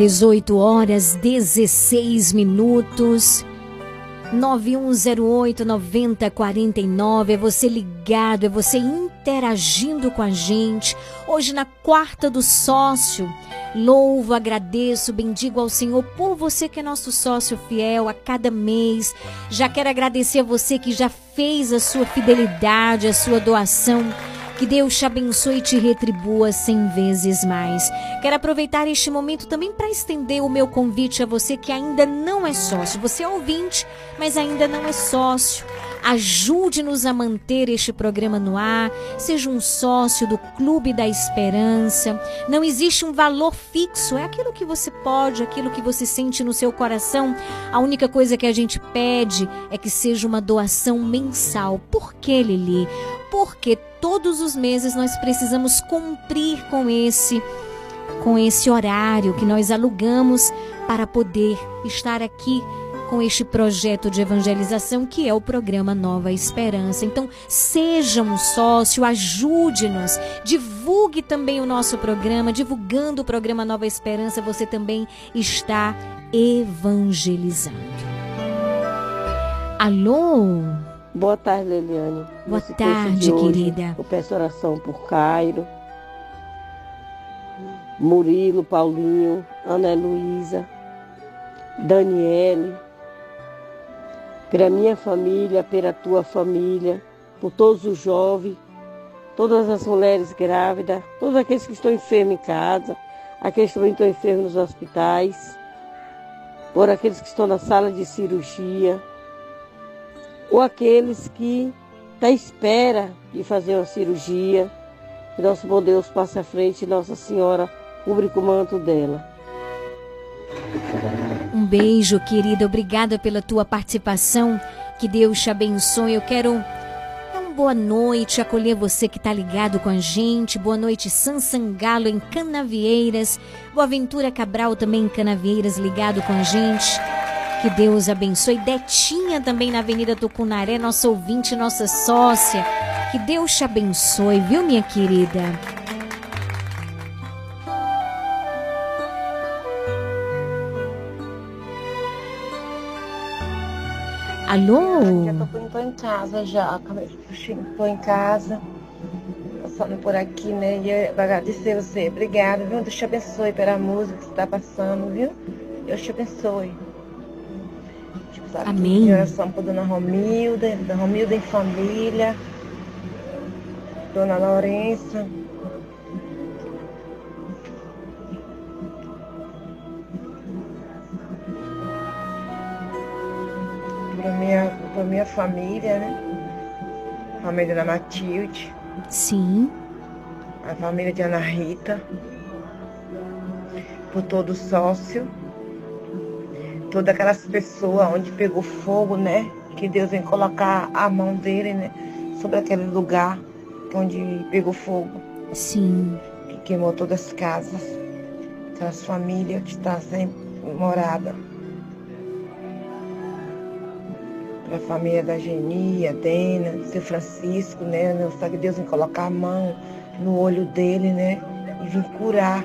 18 horas 16 minutos. 9108 9049 é você ligado, é você interagindo com a gente. Hoje na quarta do sócio, louvo, agradeço, bendigo ao Senhor por você que é nosso sócio fiel a cada mês. Já quero agradecer a você que já fez a sua fidelidade, a sua doação que Deus te abençoe e te retribua cem vezes mais. Quero aproveitar este momento também para estender o meu convite a você que ainda não é sócio. Você é ouvinte, mas ainda não é sócio. Ajude-nos a manter este programa no ar. Seja um sócio do Clube da Esperança. Não existe um valor fixo, é aquilo que você pode, aquilo que você sente no seu coração. A única coisa que a gente pede é que seja uma doação mensal. Por que, Lili? Porque todos os meses nós precisamos cumprir com esse com esse horário que nós alugamos para poder estar aqui com este projeto de evangelização que é o programa Nova Esperança. Então, seja um sócio, ajude-nos, divulgue também o nosso programa, divulgando o programa Nova Esperança, você também está evangelizando. Alô?
Boa tarde, Leliane.
Boa
Nesse
tarde,
hoje,
querida.
Eu peço oração por Cairo, Murilo, Paulinho, Ana Luísa, Daniele, pela minha família, pela tua família, por todos os jovens, todas as mulheres grávidas, todos aqueles que estão enfermos em casa, aqueles que também estão enfermos nos hospitais, por aqueles que estão na sala de cirurgia, ou aqueles que à espera de fazer uma cirurgia. Que nosso bom Deus passe à frente e Nossa Senhora cubra o manto dela.
Um beijo, querida. Obrigada pela tua participação. Que Deus te abençoe. Eu quero boa noite, acolher você que está ligado com a gente. Boa noite, Sansangalo em Canavieiras. Boa Ventura Cabral também em Canavieiras, ligado com a gente. Que Deus abençoe. Detinha também na Avenida Tucunaré, nossa ouvinte, nossa sócia. Que Deus te abençoe, viu, minha querida? Alô?
Já tô, em casa já, acabei tô em casa, passando por aqui, né? E eu agradecer você, obrigada, viu? Deus te abençoe pela música que você tá passando, viu? Deus te abençoe. Sabe,
Amém.
que Oração por Dona Romilda, Dona Romilda em família, Dona Lourença. Pra minha, pra minha família, né? Família da Matilde.
Sim.
A família de Ana Rita. Por todo sócio. Todas aquelas pessoas onde pegou fogo, né? Que Deus vem colocar a mão dele, né? Sobre aquele lugar onde pegou fogo.
Sim.
Que queimou todas as casas. Aquelas famílias que estão sem morada. Para a família da Geni, a Dena, do seu Francisco, né? Só que Deus vem colocar a mão no olho dele, né? E vir curar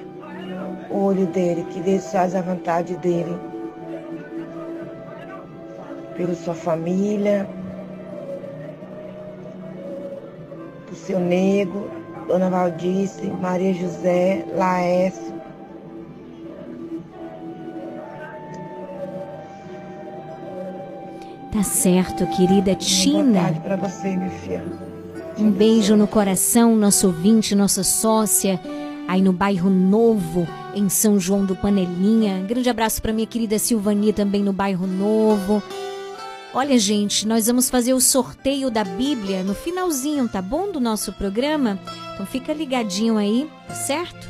o olho dele, que Deus faz a vontade dele. Pela sua família, pro seu nego, Dona Valdice, Maria José, Laércio.
Tá certo, querida
Boa
Tina.
tarde você, minha filha.
Um beijo no coração, nosso ouvinte, nossa sócia, aí no bairro Novo, em São João do Panelinha. Grande abraço para minha querida Silvani, também no bairro Novo. Olha, gente, nós vamos fazer o sorteio da Bíblia no finalzinho, tá bom? Do nosso programa. Então fica ligadinho aí, certo?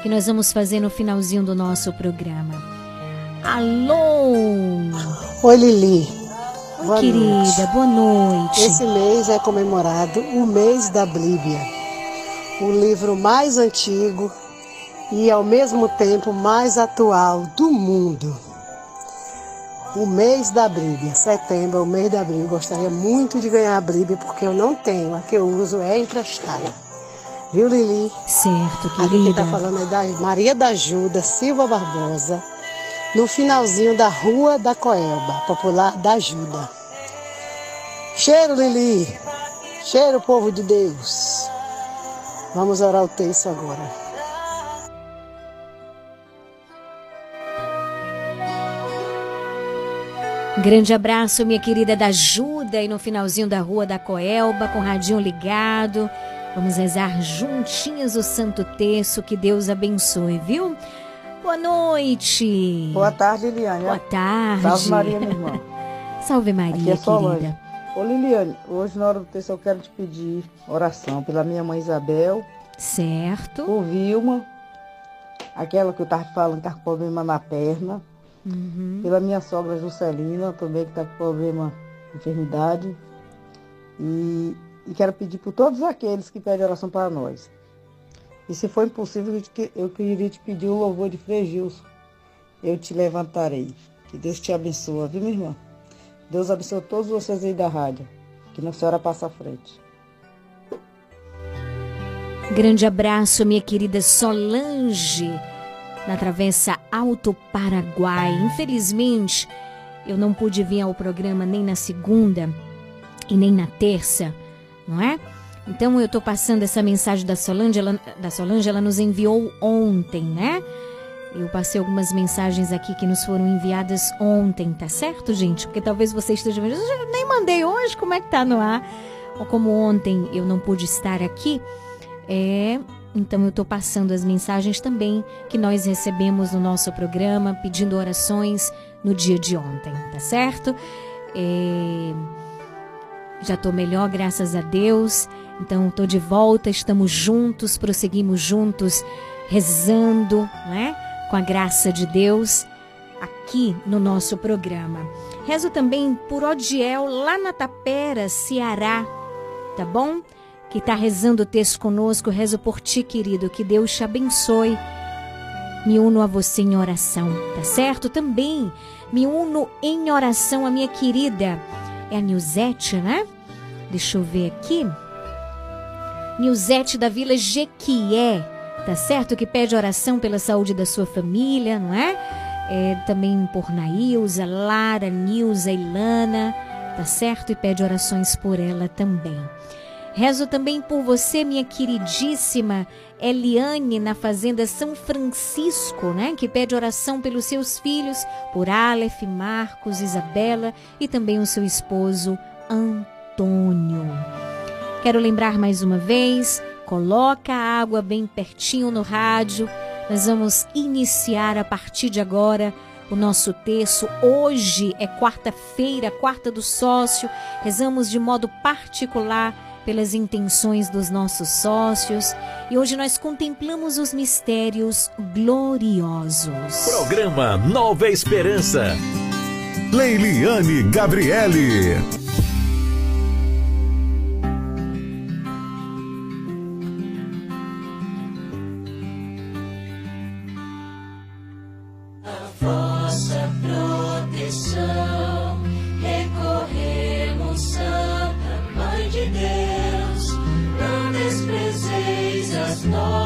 Que nós vamos fazer no finalzinho do nosso programa. Alô!
Oi, Lili.
Oi,
Boa
querida,
noite.
boa noite.
Esse mês é comemorado o mês da Bíblia, o livro mais antigo e ao mesmo tempo mais atual do mundo. O mês da Bíblia, setembro é o mês da Bíblia. Eu gostaria muito de ganhar a Bíblia porque eu não tenho, a que eu uso é emprestada. Viu, Lili?
Certo,
Aqui quem
querida.
está falando é da Maria da Ajuda Silva Barbosa, no finalzinho da Rua da Coelba, popular da Ajuda. Cheiro, Lili! Cheiro, povo de Deus! Vamos orar o texto agora.
Grande abraço, minha querida da Ajuda, aí no finalzinho da rua da Coelba, com o radinho ligado. Vamos rezar juntinhas o Santo Terço, que Deus abençoe, viu? Boa noite.
Boa tarde, Liliane.
Boa tarde.
Salve Maria, minha irmã. [LAUGHS]
Salve Maria,
Aqui é Solange.
querida.
Ô Liliane, hoje na hora do texto eu quero te pedir oração pela minha mãe Isabel.
Certo.
Por Vilma, aquela que eu tava falando que tá com problema na perna.
Uhum.
Pela minha sogra Juscelina, também que tá com problema, enfermidade. E, e quero pedir por todos aqueles que pedem oração para nós. E se for impossível, eu queria te pedir o louvor de Frei Gilson. Eu te levantarei.
Que Deus te abençoe, viu, minha irmã? Deus abençoe todos vocês aí da rádio. Que Nossa Senhora passa à frente.
Grande abraço, minha querida Solange, na Travessa Alto Paraguai. Infelizmente, eu não pude vir ao programa nem na segunda e nem na terça, não é? Então eu estou passando essa mensagem da Solange, ela, da Solange, ela nos enviou ontem, né? Eu passei algumas mensagens aqui que nos foram enviadas ontem, tá certo, gente? Porque talvez você esteja vendo, eu nem mandei hoje, como é que tá no ar? Ou como ontem eu não pude estar aqui, é, então eu estou passando as mensagens também que nós recebemos no nosso programa, pedindo orações no dia de ontem, tá certo? É, já estou melhor, graças a Deus. Então estou de volta, estamos juntos, prosseguimos juntos, rezando, né? Com a graça de Deus aqui no nosso programa. Rezo também por Odiel, lá na Tapera, Ceará, tá bom? Que está rezando o texto conosco. Rezo por ti, querido, que Deus te abençoe. Me uno a você em oração, tá certo? Também me uno em oração a minha querida, é a Nilzete, né? Deixa eu ver aqui. Nilzete da Vila Jequié, tá certo? Que pede oração pela saúde da sua família, não é? é também por Nailza, Lara, Nilza, Ilana, tá certo? E pede orações por ela também. Rezo também por você, minha queridíssima Eliane, na Fazenda São Francisco, né? Que pede oração pelos seus filhos, por Aleph, Marcos, Isabela e também o seu esposo Antônio. Quero lembrar mais uma vez, coloca a água bem pertinho no rádio. Nós vamos iniciar a partir de agora o nosso texto. Hoje é quarta-feira, quarta do sócio. Rezamos de modo particular pelas intenções dos nossos sócios e hoje nós contemplamos os mistérios gloriosos.
Programa Nova Esperança.
Leiliane Gabriele.
No.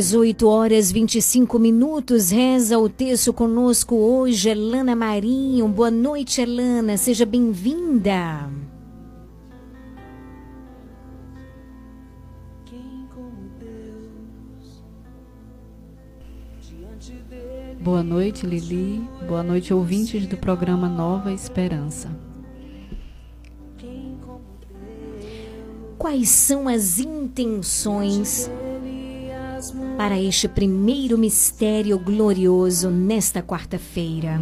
18 horas 25 minutos, reza o texto conosco hoje, Elana Marinho. Boa noite, Elana, seja bem-vinda.
Boa noite, Lili. Boa noite, ouvintes do programa Nova Esperança.
Quais são as intenções para este primeiro mistério glorioso nesta quarta-feira?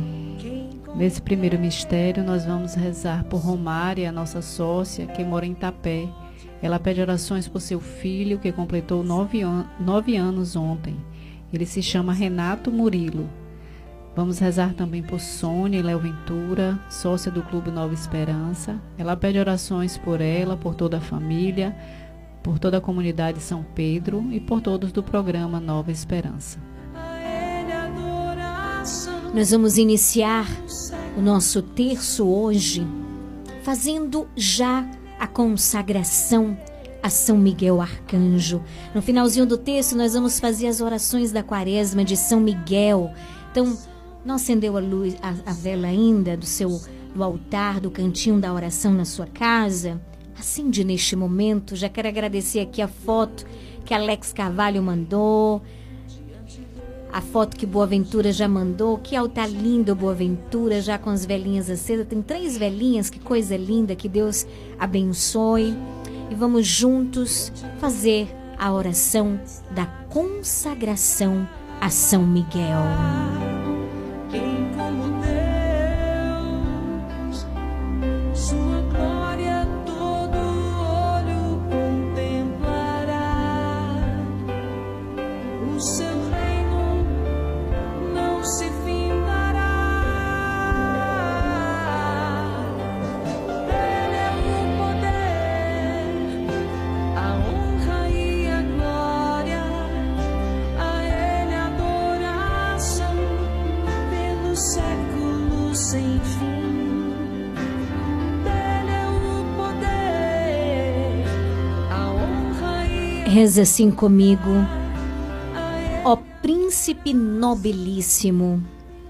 Nesse primeiro mistério, nós vamos rezar por Romária, nossa sócia, que mora em Tapé. Ela pede orações por seu filho, que completou nove, an nove anos ontem. Ele se chama Renato Murilo. Vamos rezar também por Sônia Léo Ventura, sócia do Clube Nova Esperança. Ela pede orações por ela, por toda a família, por toda a comunidade São Pedro e por todos do programa Nova Esperança.
Nós vamos iniciar o nosso terço hoje fazendo já a consagração a São Miguel Arcanjo. No finalzinho do texto, nós vamos fazer as orações da quaresma de São Miguel. Então, não acendeu a luz, a, a vela ainda do seu do altar, do cantinho da oração na sua casa? Acende neste momento. Já quero agradecer aqui a foto que Alex Carvalho mandou. A foto que Boaventura já mandou, que altar lindo Boaventura, já com as velhinhas acesas. Tem três velhinhas, que coisa linda, que Deus abençoe. E vamos juntos fazer a oração da consagração a São Miguel.
E
Reza assim comigo. Ó príncipe nobilíssimo.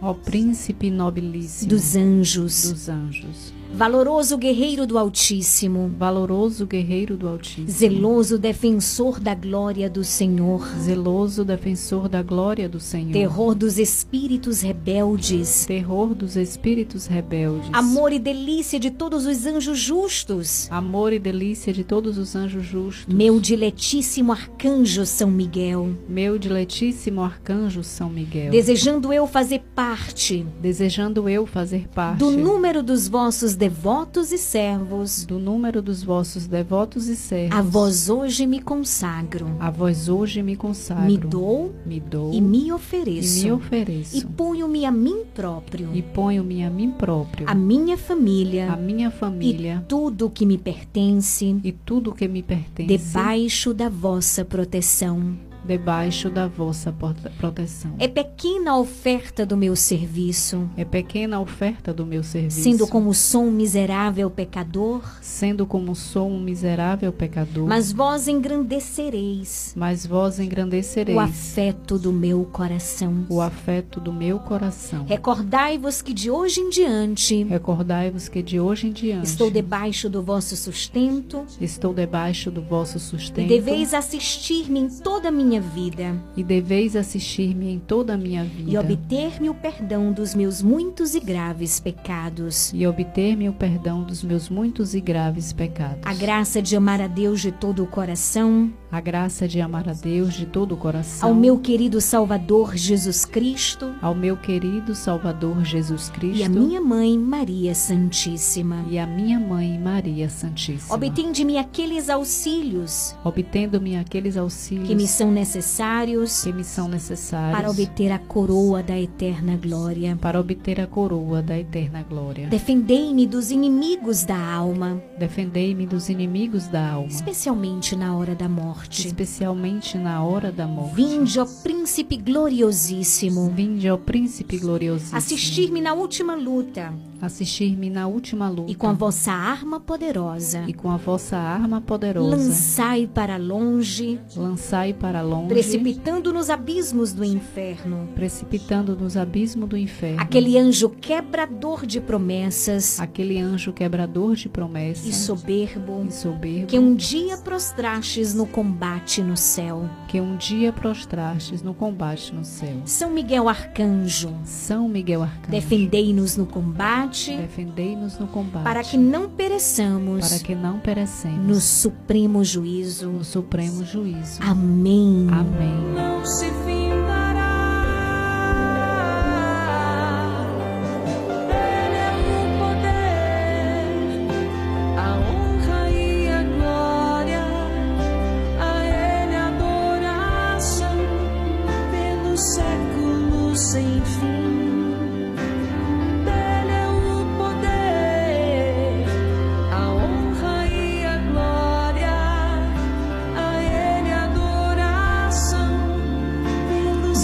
Ó príncipe nobilíssimo.
Dos anjos,
dos anjos,
valoroso guerreiro do Altíssimo,
valoroso guerreiro do Altíssimo,
zeloso defensor da glória do Senhor,
zeloso defensor da glória do Senhor,
terror dos espíritos rebeldes,
terror dos espíritos rebeldes,
amor e delícia de todos os anjos justos,
amor e delícia de todos os anjos justos,
meu diletíssimo arcanjo São Miguel,
meu diletíssimo arcanjo São Miguel,
desejando eu fazer parte
desejando eu fazer parte
do número dos vossos devotos e servos,
do número dos vossos devotos e servos,
a vós hoje me consagro,
a vós hoje me consagro,
me dou
me dou
e me
e
ofereço,
me ofereço,
e ponho-me a mim próprio,
e ponho-me a mim próprio,
a minha família,
a minha família,
e tudo que me pertence,
e tudo que me pertence,
debaixo da vossa proteção.
Debaixo da vossa proteção.
É pequena a oferta do meu serviço,
É pequena a oferta do meu serviço,
sendo como sou um miserável pecador,
sendo como sou um miserável pecador,
mas vós engrandecereis
mas vós engrandecereis
o afeto do meu coração.
o afeto do meu coração.
Recordai-vos que de hoje em diante
Recordai-vos que de hoje em diante
estou debaixo do vosso sustento
estou debaixo do vosso
e
sustento
deveis assistir-me em toda a minha vida
e deveis assistir-me em toda a minha vida
e obter-me o perdão dos meus muitos e graves pecados.
e obter-me o perdão dos meus muitos e graves pecados.
A graça de amar a Deus de todo o coração,
A graça de amar a Deus de todo o coração.
ao meu querido Salvador Jesus Cristo
ao meu querido Salvador Jesus Cristo
e a minha mãe Maria Santíssima.
e a minha mãe Maria Santíssima.
Obtende-me aqueles auxílios
Obtendo-me aqueles auxílios
que me são necessários
que me são necessários
para obter a coroa da eterna glória.
para obter a coroa da eterna glória.
Defendei-me dos inimigos da alma,
Defendei-me dos inimigos da alma,
especialmente na hora da morte.
especialmente na hora da morte.
Vinde, ó príncipe gloriosíssimo,
Vinde ao príncipe gloriosíssimo.
assistir-me na última luta
Assistir-me na última luta.
e com a vossa arma poderosa,
e com a vossa arma poderosa.
lançai para longe,
Lançai para longe.
precipitando nos abismos do inferno,
Precipitando nos abismos do inferno.
aquele anjo quebrador de promessas
Aquele anjo quebrador de promessas.
e soberbo,
e soberbo.
que um dia prostrastes no combate no céu.
que um dia prostrastes no combate no céu.
São Miguel Arcanjo,
São Miguel Arcanjo.
defendei-nos no combate,
Defendei-nos no combate.
para que não pereçamos
para que não perecemos
no supremo juízo.
no supremo juízo.
Amém.
Amém.
não se findará.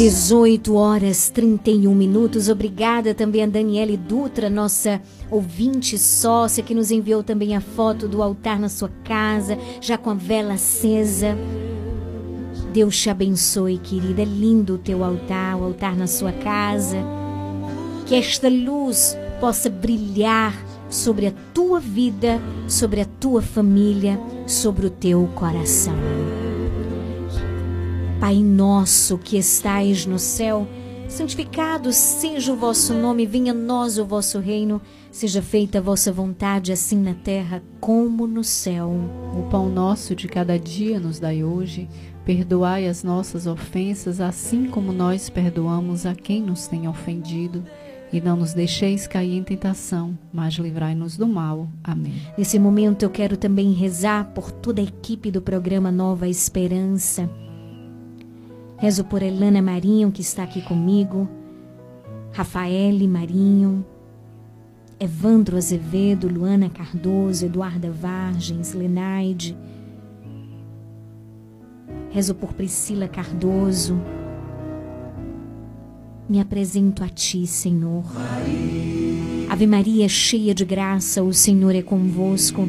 18 horas 31 minutos. Obrigada também a Daniele Dutra, nossa ouvinte sócia, que nos enviou também a foto do altar na sua casa, já com a vela acesa. Deus te abençoe, querida. É lindo o teu altar, o altar na sua casa. Que esta luz possa brilhar sobre a tua vida, sobre a tua família, sobre o teu coração. Pai nosso que estais no céu, santificado seja o vosso nome, venha a nós o vosso reino, seja feita a vossa vontade, assim na terra como no céu.
O pão nosso de cada dia nos dai hoje. Perdoai as nossas ofensas, assim como nós perdoamos a quem nos tem ofendido. E não nos deixeis cair em tentação, mas livrai-nos do mal. Amém.
Nesse momento eu quero também rezar por toda a equipe do programa Nova Esperança. Rezo por Elana Marinho, que está aqui comigo, Rafaele Marinho, Evandro Azevedo, Luana Cardoso, Eduarda Vargens, Lenaide. Rezo por Priscila Cardoso. Me apresento a Ti, Senhor. Ave Maria, cheia de graça, o Senhor é convosco.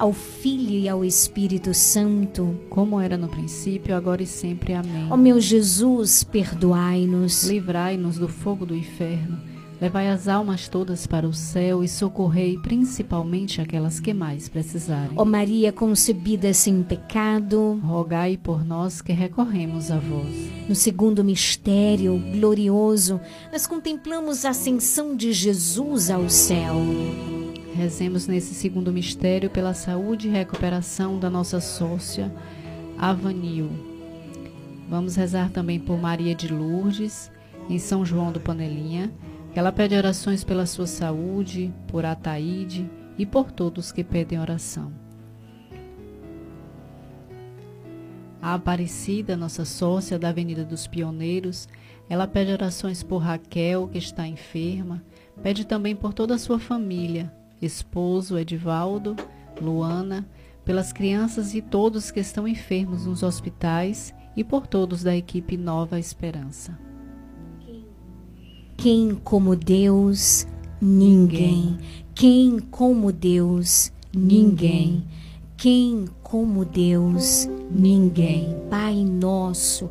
ao Filho e ao Espírito Santo,
como era no princípio, agora e sempre. Amém.
Ó meu Jesus, perdoai-nos,
livrai-nos do fogo do inferno, levai as almas todas para o céu e socorrei principalmente aquelas que mais precisarem.
Ó Maria concebida sem pecado,
rogai por nós que recorremos a vós.
No segundo mistério glorioso, nós contemplamos a ascensão de Jesus ao céu.
Rezemos nesse segundo mistério pela saúde e recuperação da nossa sócia, Avanil. Vamos rezar também por Maria de Lourdes, em São João do Panelinha, que ela pede orações pela sua saúde, por Ataíde e por todos que pedem oração. A Aparecida, nossa sócia da Avenida dos Pioneiros, ela pede orações por Raquel, que está enferma, pede também por toda a sua família, esposo Edivaldo, Luana, pelas crianças e todos que estão enfermos nos hospitais e por todos da equipe Nova Esperança.
Quem como Deus? Ninguém. Quem como Deus? Ninguém. Quem como Deus? Ninguém. Pai nosso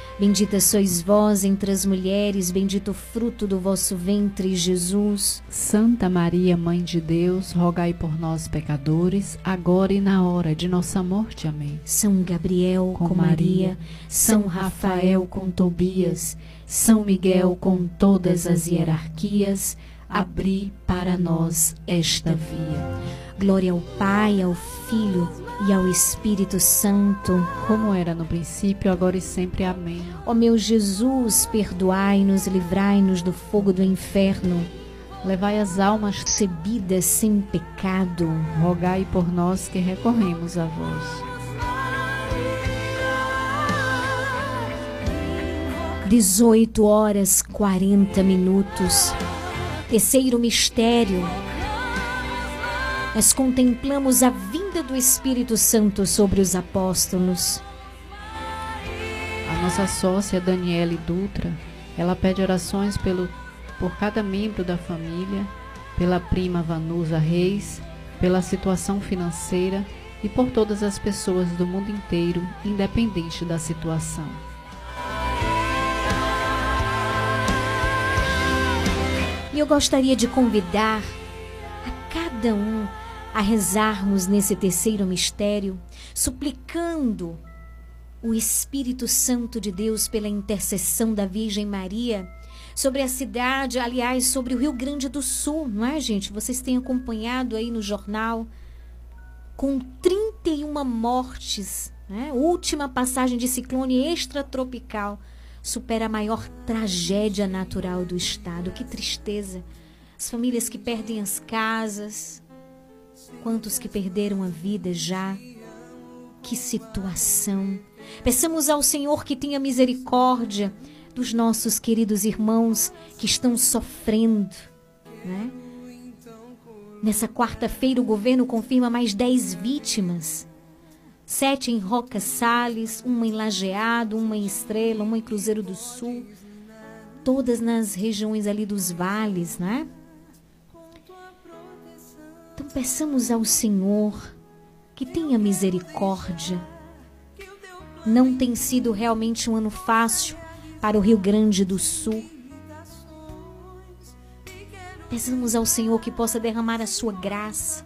Bendita sois vós entre as mulheres, bendito o fruto do vosso ventre, Jesus.
Santa Maria, Mãe de Deus, rogai por nós, pecadores, agora e na hora de nossa morte. Amém.
São Gabriel com, Maria, São Rafael com Tobias, São Miguel com todas as hierarquias, abri para nós esta via. Glória ao Pai, ao Filho e ao Espírito Santo,
como era no princípio, agora e sempre. Amém.
Ó meu Jesus, perdoai-nos, livrai-nos do fogo do inferno.
Levai as almas
recebidas sem pecado,
rogai por nós que recorremos a vós.
18 horas 40 minutos. Terceiro mistério. Nós contemplamos a vinda do Espírito Santo sobre os apóstolos.
A nossa sócia Daniele Dutra, ela pede orações pelo, por cada membro da família, pela prima Vanusa Reis, pela situação financeira e por todas as pessoas do mundo inteiro, independente da situação.
E eu gostaria de convidar a cada um a rezarmos nesse terceiro mistério, suplicando o Espírito Santo de Deus pela intercessão da Virgem Maria sobre a cidade, aliás, sobre o Rio Grande do Sul, não é, gente? Vocês têm acompanhado aí no jornal com 31 mortes, né? Última passagem de ciclone extratropical supera a maior tragédia natural do estado. Que tristeza! As famílias que perdem as casas, quantos que perderam a vida já. Que situação! Peçamos ao Senhor que tenha misericórdia dos nossos queridos irmãos que estão sofrendo, né? Nessa quarta-feira, o governo confirma mais 10 vítimas sete em Roca Salles, uma em Lajeado, uma em Estrela, uma em Cruzeiro do Sul, todas nas regiões ali dos vales, né? Peçamos ao Senhor que tenha misericórdia. Não tem sido realmente um ano fácil para o Rio Grande do Sul. Peçamos ao Senhor que possa derramar a sua graça.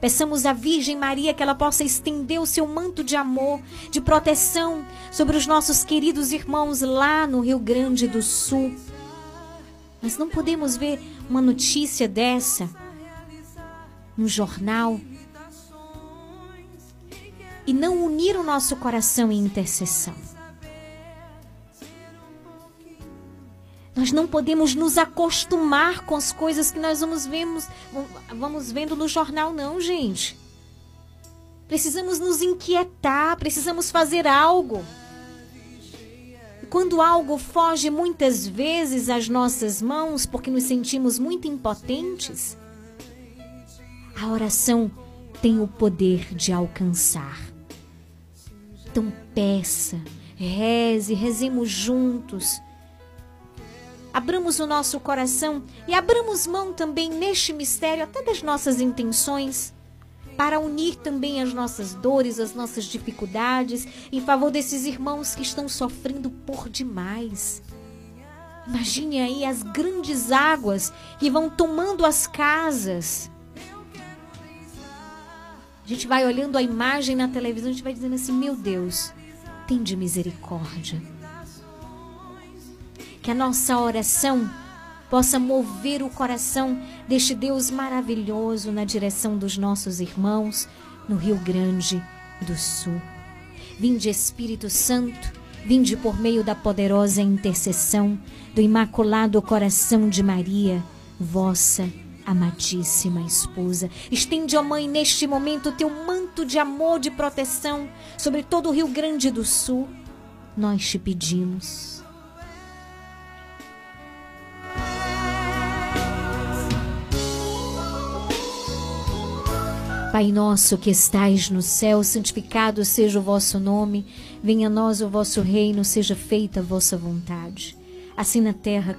Peçamos à Virgem Maria que ela possa estender o seu manto de amor, de proteção sobre os nossos queridos irmãos lá no Rio Grande do Sul. Mas não podemos ver uma notícia dessa no jornal e não unir o nosso coração em intercessão. Nós não podemos nos acostumar com as coisas que nós vamos, vemos, vamos vendo no jornal, não, gente. Precisamos nos inquietar, precisamos fazer algo. E quando algo foge muitas vezes às nossas mãos, porque nos sentimos muito impotentes, a oração tem o poder de alcançar. Então peça, reze, rezemos juntos abramos o nosso coração e abramos mão também neste mistério até das nossas intenções, para unir também as nossas dores, as nossas dificuldades em favor desses irmãos que estão sofrendo por demais. Imagine aí as grandes águas que vão tomando as casas. A gente vai olhando a imagem na televisão, a gente vai dizendo assim: meu Deus, tem de misericórdia que a nossa oração possa mover o coração deste Deus maravilhoso na direção dos nossos irmãos no Rio Grande do Sul. Vinde Espírito Santo, vinde por meio da poderosa intercessão do Imaculado Coração de Maria, vossa amadíssima esposa. Estende, ó Mãe, neste momento teu manto de amor, de proteção sobre todo o Rio Grande do Sul. Nós te pedimos. Pai nosso que estais no céu, santificado seja o vosso nome, venha a nós o vosso reino, seja feita a vossa vontade, assim na terra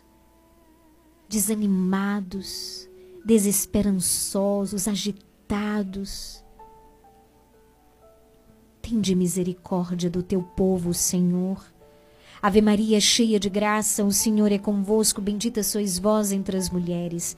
desanimados, desesperançosos, agitados. Tende misericórdia do teu povo, Senhor. Ave Maria, cheia de graça, o Senhor é convosco, bendita sois vós entre as mulheres,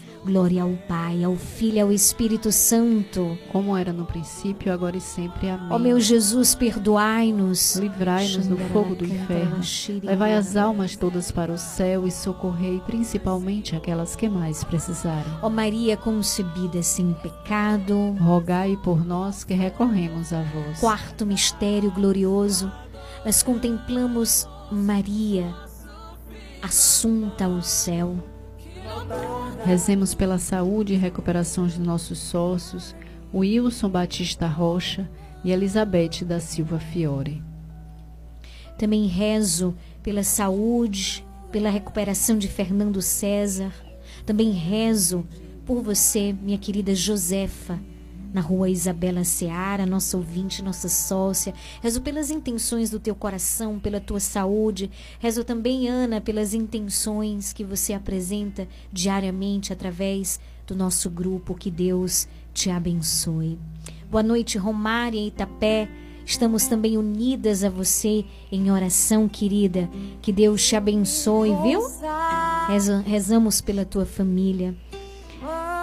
Glória ao Pai, ao Filho e ao Espírito Santo.
Como era no princípio, agora e sempre. Amém.
Ó meu Jesus, perdoai-nos.
Livrai-nos do fogo do inferno. Levai as almas todas para o céu e socorrei principalmente aquelas que mais precisarem.
Ó Maria concebida sem pecado.
Rogai por nós que recorremos a vós.
Quarto mistério glorioso, nós contemplamos Maria assunta ao céu.
Rezemos pela saúde e recuperação de nossos sócios, Wilson Batista Rocha e Elizabeth da Silva Fiore.
Também rezo pela saúde, pela recuperação de Fernando César. Também rezo por você, minha querida Josefa, na rua Isabela Seara, nossa ouvinte, nossa sócia. Rezo pelas intenções do teu coração, pela tua saúde. Rezo também, Ana, pelas intenções que você apresenta diariamente através do nosso grupo. Que Deus te abençoe. Boa noite, Romária e Itapé. Estamos também unidas a você em oração, querida. Que Deus te abençoe, viu? Reza- rezamos pela tua família.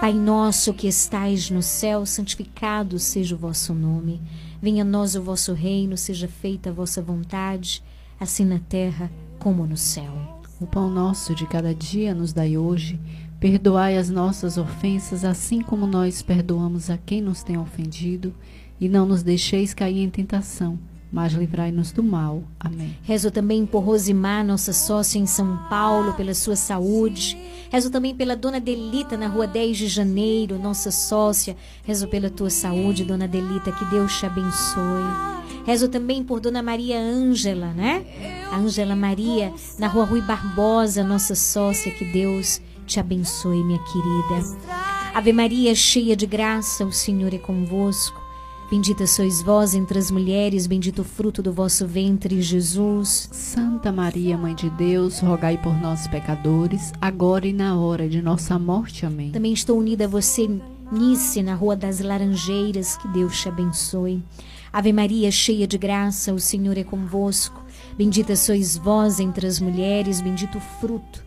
Pai nosso que estais no céu, santificado seja o vosso nome. Venha a nós o vosso reino, seja feita a vossa vontade, assim na terra como no céu.
O pão nosso de cada dia nos dai hoje. Perdoai as nossas ofensas, assim como nós perdoamos a quem nos tem ofendido. E não nos deixeis cair em tentação, mas livrai-nos do mal. Amém.
Rezo também por Rosimar, nossa sócia em São Paulo, pela sua saúde. Rezo também pela Dona Delita, na rua 10 de janeiro, nossa sócia. Rezo pela tua saúde, Dona Delita, que Deus te abençoe. Rezo também por Dona Maria Ângela, né? Ângela Maria, na rua Rui Barbosa, nossa sócia, que Deus te abençoe, minha querida. Ave Maria, cheia de graça, o Senhor é convosco. Bendita sois vós entre as mulheres, bendito o fruto do vosso ventre, Jesus.
Santa Maria, Mãe de Deus, rogai por nós, pecadores, agora e na hora de nossa morte. Amém.
Também estou unida a você, Nice, na Rua das Laranjeiras. Que Deus te abençoe. Ave Maria, cheia de graça, o Senhor é convosco. Bendita sois vós entre as mulheres, bendito o fruto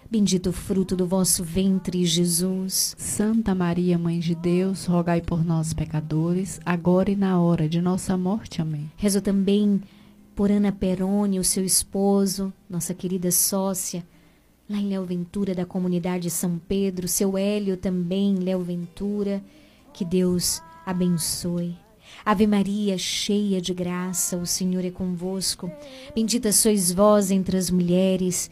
bendito o fruto do vosso ventre, Jesus.
Santa Maria, Mãe de Deus, rogai por nós, pecadores, agora e na hora de nossa morte. Amém.
Rezo também por Ana Peroni, o seu esposo, nossa querida sócia, lá em Léo Ventura, da comunidade São Pedro, seu Hélio também, Léo Ventura. Que Deus abençoe. Ave Maria, cheia de graça, o Senhor é convosco. Bendita sois vós entre as mulheres,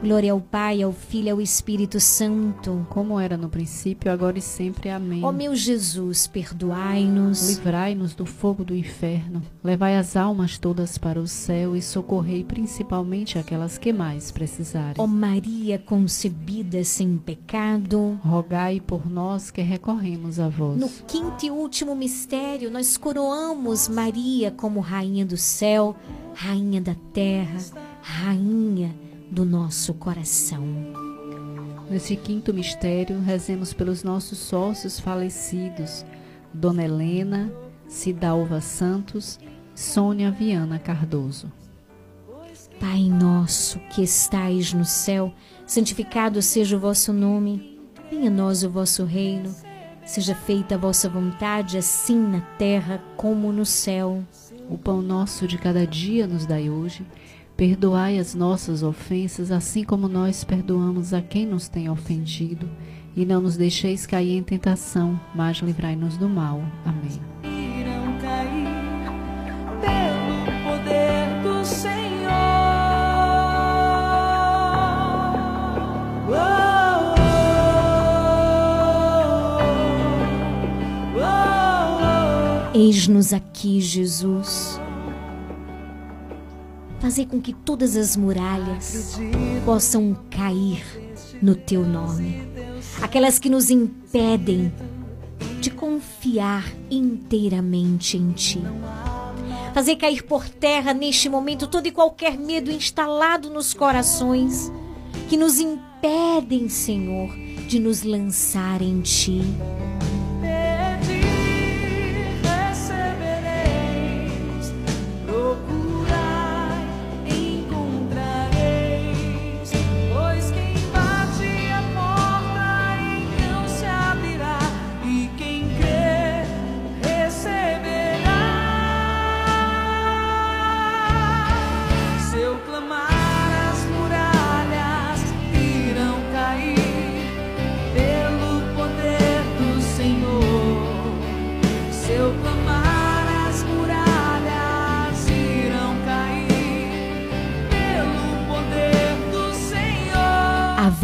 Glória ao Pai, ao Filho e ao Espírito Santo.
Como era no princípio, agora e sempre. Amém.
Ó meu Jesus, perdoai-nos.
Livrai-nos do fogo do inferno, levai as almas todas para o céu e socorrei principalmente aquelas que mais precisarem.
Ó Maria concebida sem pecado.
Rogai por nós que recorremos a vós.
No quinto e último mistério, nós coroamos Maria como Rainha do céu, Rainha da terra, Rainha do nosso coração.
Nesse quinto mistério, rezemos pelos nossos sócios falecidos, Dona Helena, Cidalva Santos, Sônia Viana Cardoso.
Pai nosso que estais no céu, santificado seja o vosso nome. Venha a nós o vosso reino. Seja feita a vossa vontade, assim na terra como no céu.
O pão nosso de cada dia nos dai hoje. Perdoai as nossas ofensas, assim como nós perdoamos a quem nos tem ofendido. E não nos deixeis cair em tentação, mas livrai-nos do mal. Amém.
irão cair pelo poder do Senhor. Oh, oh, oh.
Eis-nos aqui, Jesus. Fazer com que todas as muralhas possam cair no teu nome. Aquelas que nos impedem de confiar inteiramente em ti. Fazer cair por terra neste momento todo e qualquer medo instalado nos corações que nos impedem, Senhor, de nos lançar em ti.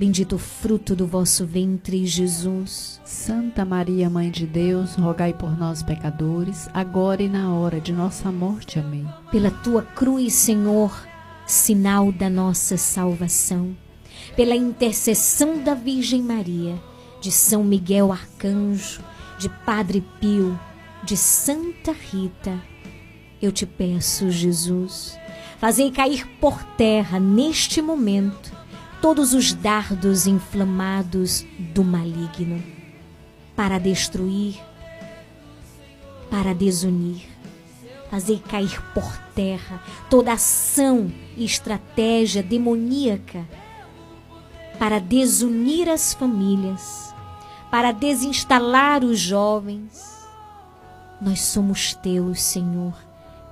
Bendito o fruto do vosso ventre, Jesus.
Santa Maria, Mãe de Deus, rogai por nós, pecadores, agora e na hora de nossa morte. Amém.
Pela tua cruz, Senhor, sinal da nossa salvação. Pela intercessão da Virgem Maria, de São Miguel Arcanjo, de Padre Pio, de Santa Rita, eu te peço, Jesus, fazei cair por terra neste momento todos os dardos inflamados do maligno para destruir, para desunir. Fazer cair por terra toda ação e estratégia demoníaca para desunir as famílias, para desinstalar os jovens. Nós somos teus, Senhor,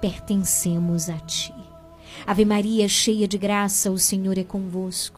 pertencemos a ti. Ave Maria, cheia de graça, o Senhor é convosco.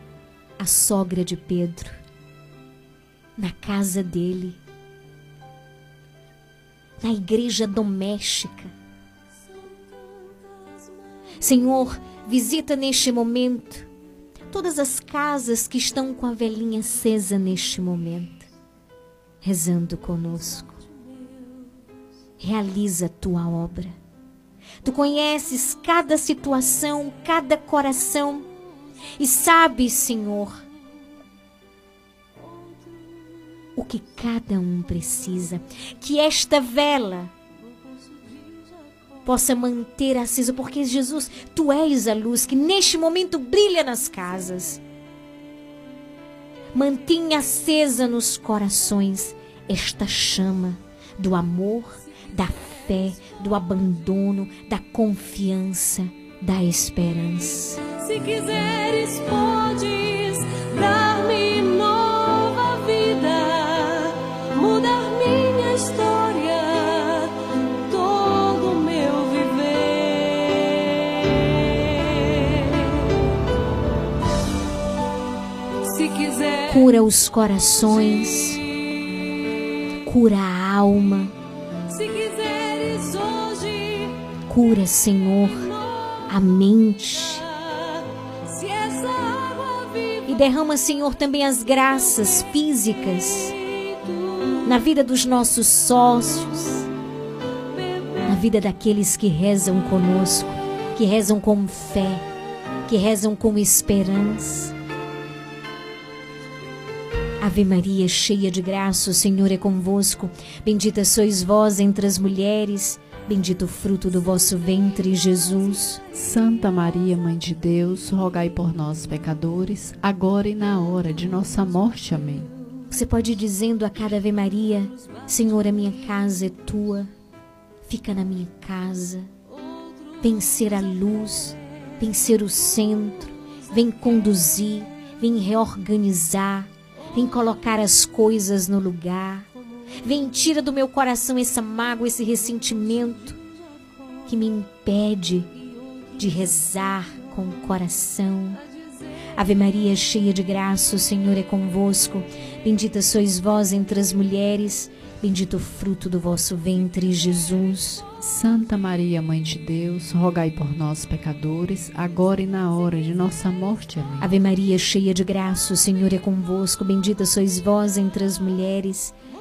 a sogra de Pedro na casa dele, na igreja doméstica. Senhor, visita neste momento todas as casas que estão com a velhinha acesa neste momento, rezando conosco. Realiza a tua obra. Tu conheces cada situação, cada coração e sabes, Senhor, o que cada um precisa. Que esta vela possa manter acesa, porque Jesus, tu és a luz que neste momento brilha nas casas. Mantenha acesa nos corações esta chama do amor, da fé, do abandono, da confiança, da esperança.
Se quiseres, podes dar-me nova vida, mudar minha história, todo o meu viver. Se quiser,
Cura os corações, cura a alma,
se quiseres hoje,
cura, Senhor, a mente. E derrama, Senhor, também as graças físicas na vida dos nossos sócios, na vida daqueles que rezam conosco, que rezam com fé, que rezam com esperança. Ave Maria, cheia de graça, o Senhor é convosco. Bendita sois vós entre as mulheres, bendito o fruto do vosso ventre, Jesus.
Santa Maria, Mãe de Deus, rogai por nós, pecadores, agora e na hora de nossa morte. Amém.
Você pode ir dizendo a cada Ave Maria: Senhor, a minha casa é tua, fica na minha casa. Vem ser a luz, vem ser o centro, vem conduzir, vem reorganizar, vem colocar as coisas no lugar. Vem, tira do meu coração essa mágoa, esse ressentimento que me impede de rezar com o coração. Ave Maria, cheia de graça, o Senhor é convosco. Bendita sois vós entre as mulheres, bendito o fruto do vosso ventre, Jesus.
Santa Maria, Mãe de Deus, rogai por nós, pecadores, agora e na hora de nossa morte. Amém.
Ave Maria, cheia de graça, o Senhor é convosco. Bendita sois vós entre as mulheres,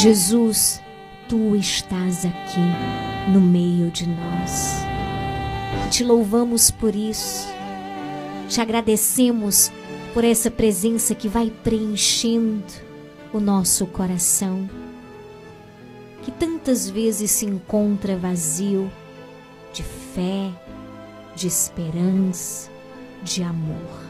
Jesus, tu estás aqui no meio de nós. Te louvamos por isso. Te agradecemos por essa presença que vai preenchendo o nosso coração, que tantas vezes se encontra vazio de fé, de esperança, de amor.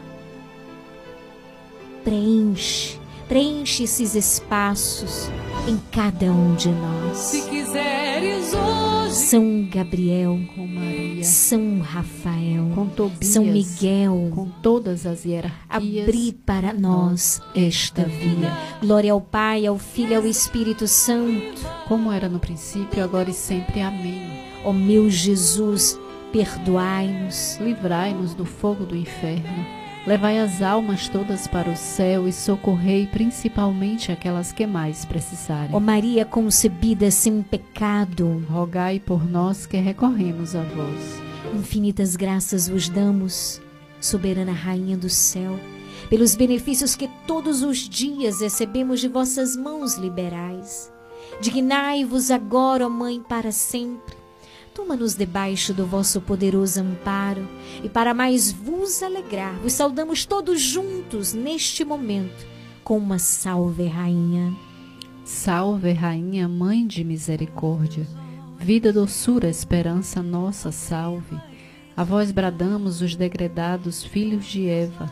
Preenche, preenche esses espaços em cada um de nós.
Se quiseres hoje,
São Gabriel,
Com Maria,
São Rafael,
com Tobias,
São Miguel,
com todas as hierarquias.
abri para nós esta via. Glória ao Pai, ao Filho e ao Espírito Santo.
Como era no princípio, agora e sempre. Amém.
Ó meu Jesus, perdoai-nos,
Livrai-nos do fogo do inferno. Levai as almas todas para o céu e socorrei principalmente aquelas que mais precisarem.
Ó Maria concebida sem pecado,
rogai por nós que recorremos a vós.
Infinitas graças vos damos, soberana Rainha do céu, pelos benefícios que todos os dias recebemos de vossas mãos liberais. Dignai-vos agora, ó Mãe, para sempre. Toma-nos debaixo do vosso poderoso amparo e para mais vos alegrar, vos saudamos todos juntos neste momento com uma salve, Rainha.
Salve, Rainha, Mãe de Misericórdia, vida, doçura, esperança nossa, salve. A vós bradamos os degredados filhos de Eva,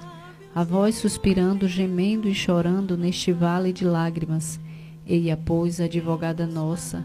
a vós suspirando, gemendo e chorando neste vale de lágrimas. Eia, pois, advogada nossa,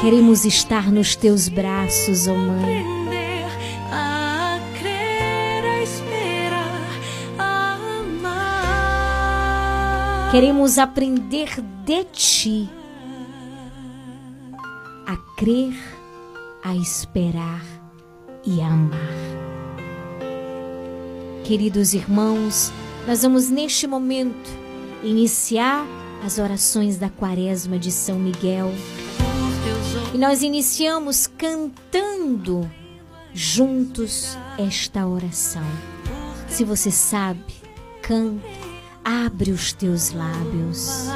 Queremos estar nos teus braços, ó Mãe.
Aprender a crer, a esperar, a amar.
Queremos aprender de ti a crer, a esperar e a amar. Queridos irmãos, nós vamos neste momento iniciar as orações da Quaresma de São Miguel. E nós iniciamos cantando juntos esta oração. Se você sabe, canta, abre os teus lábios.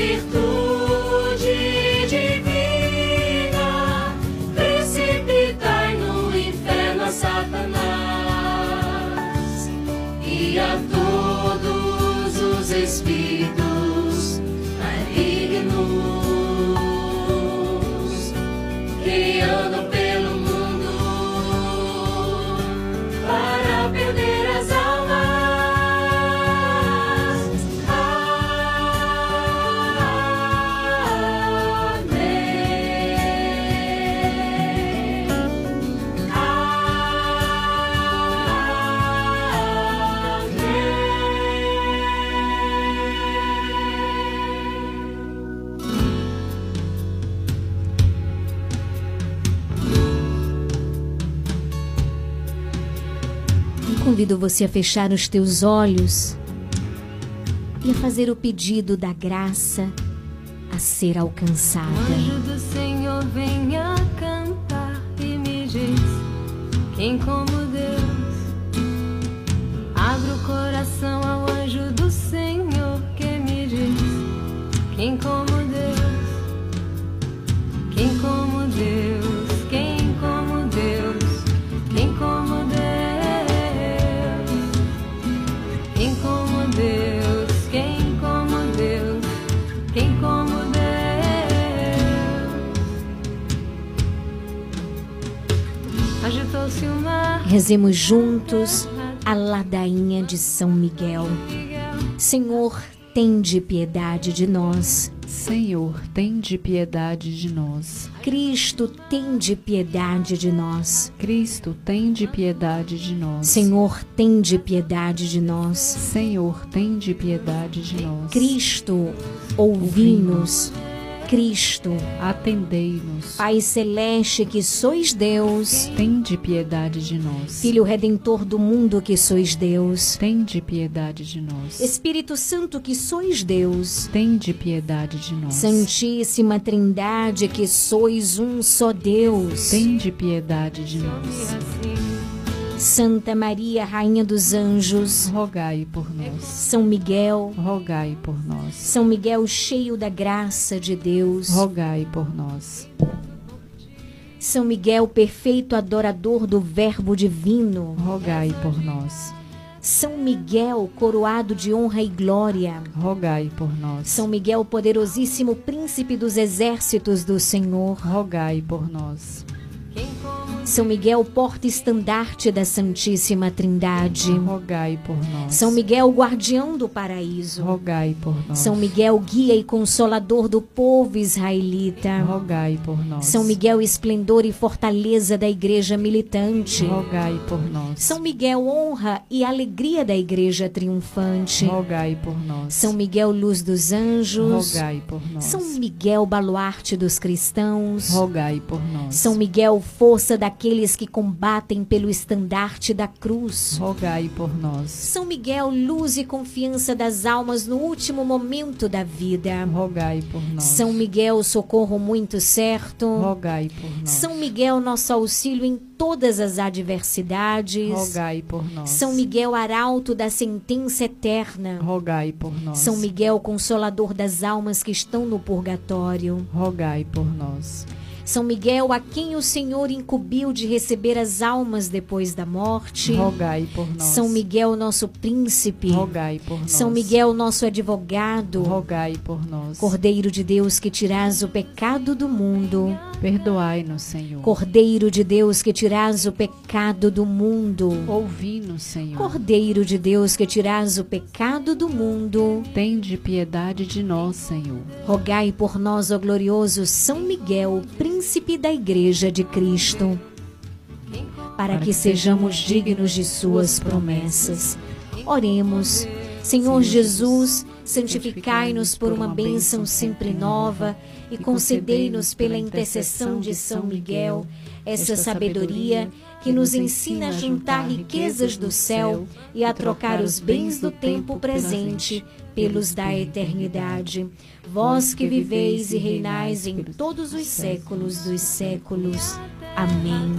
Pela
convido você a fechar os teus olhos e a fazer o pedido da graça a ser alcançada.
Anjo do Senhor, venha cantar e me diz quem como Deus. Abra o coração ao anjo do Senhor que me diz quem como
Rezemos juntos a ladainha de São Miguel. Senhor, tende piedade de nós.
Senhor, tende piedade de nós.
Cristo, tende piedade de nós.
Cristo, tende piedade de nós.
Senhor, tende piedade de nós.
Senhor, tende piedade de nós.
Cristo, ouvi-nos. Cristo.
Atendei-nos.
Pai celeste que sois Deus.
Tende piedade de nós.
Filho redentor do mundo que sois Deus.
Tende piedade de nós.
Espírito Santo que sois Deus.
Tende piedade de nós.
Santíssima Trindade que sois um só Deus.
Tende piedade de nós.
Santa Maria, Rainha dos Anjos,
rogai por nós.
São Miguel,
rogai por nós.
São Miguel, cheio da graça de Deus,
rogai por nós.
São Miguel, perfeito adorador do Verbo divino,
rogai por nós.
São Miguel, coroado de honra e glória,
rogai por nós.
São Miguel, poderosíssimo príncipe dos exércitos do Senhor,
rogai por nós.
São Miguel, porta-estandarte da Santíssima Trindade.
Rogai por nós.
São Miguel, guardião do paraíso.
Rogai por nós.
São Miguel, guia e consolador do povo israelita.
Rogai por nós.
São Miguel, esplendor e fortaleza da igreja militante.
Rogai por nós.
São Miguel, honra e alegria da igreja triunfante.
Rogai por nós.
São Miguel, luz dos anjos.
Rogai por nós.
São Miguel, baluarte dos cristãos.
Rogai por nós.
São Miguel, força daqueles que combatem pelo estandarte da cruz.
Rogai por nós.
São Miguel, luz e confiança das almas no último momento da vida.
Rogai por nós.
São Miguel, socorro muito certo.
Rogai por nós.
São Miguel, nosso auxílio em todas as adversidades.
Rogai por nós.
São Miguel, arauto da sentença eterna.
Rogai por nós.
São Miguel, consolador das almas que estão no purgatório.
Rogai por nós.
São Miguel, a quem o Senhor incumbiu de receber as almas depois da morte.
Rogai por nós.
São Miguel, nosso príncipe.
Rogai por nós.
São Miguel, nosso advogado.
Rogai por nós.
Cordeiro de Deus que tiras o pecado do mundo.
Perdoai-nos, Senhor.
Cordeiro de Deus que tiras o pecado do mundo.
Ouvi-nos, Senhor.
Cordeiro de Deus que tiras o pecado do mundo.
Tende piedade de nós, Senhor.
Rogai por nós, ó glorioso São Miguel, príncipe da Igreja de Cristo, para que sejamos dignos de suas promessas. Oremos. Senhor Jesus, santificai-nos por uma bênção sempre nova e concedei-nos pela intercessão de São Miguel essa sabedoria que nos ensina a juntar riquezas do céu e a trocar os bens do tempo presente pelos da eternidade. Vós que viveis e reinais em todos os séculos dos séculos. Amém.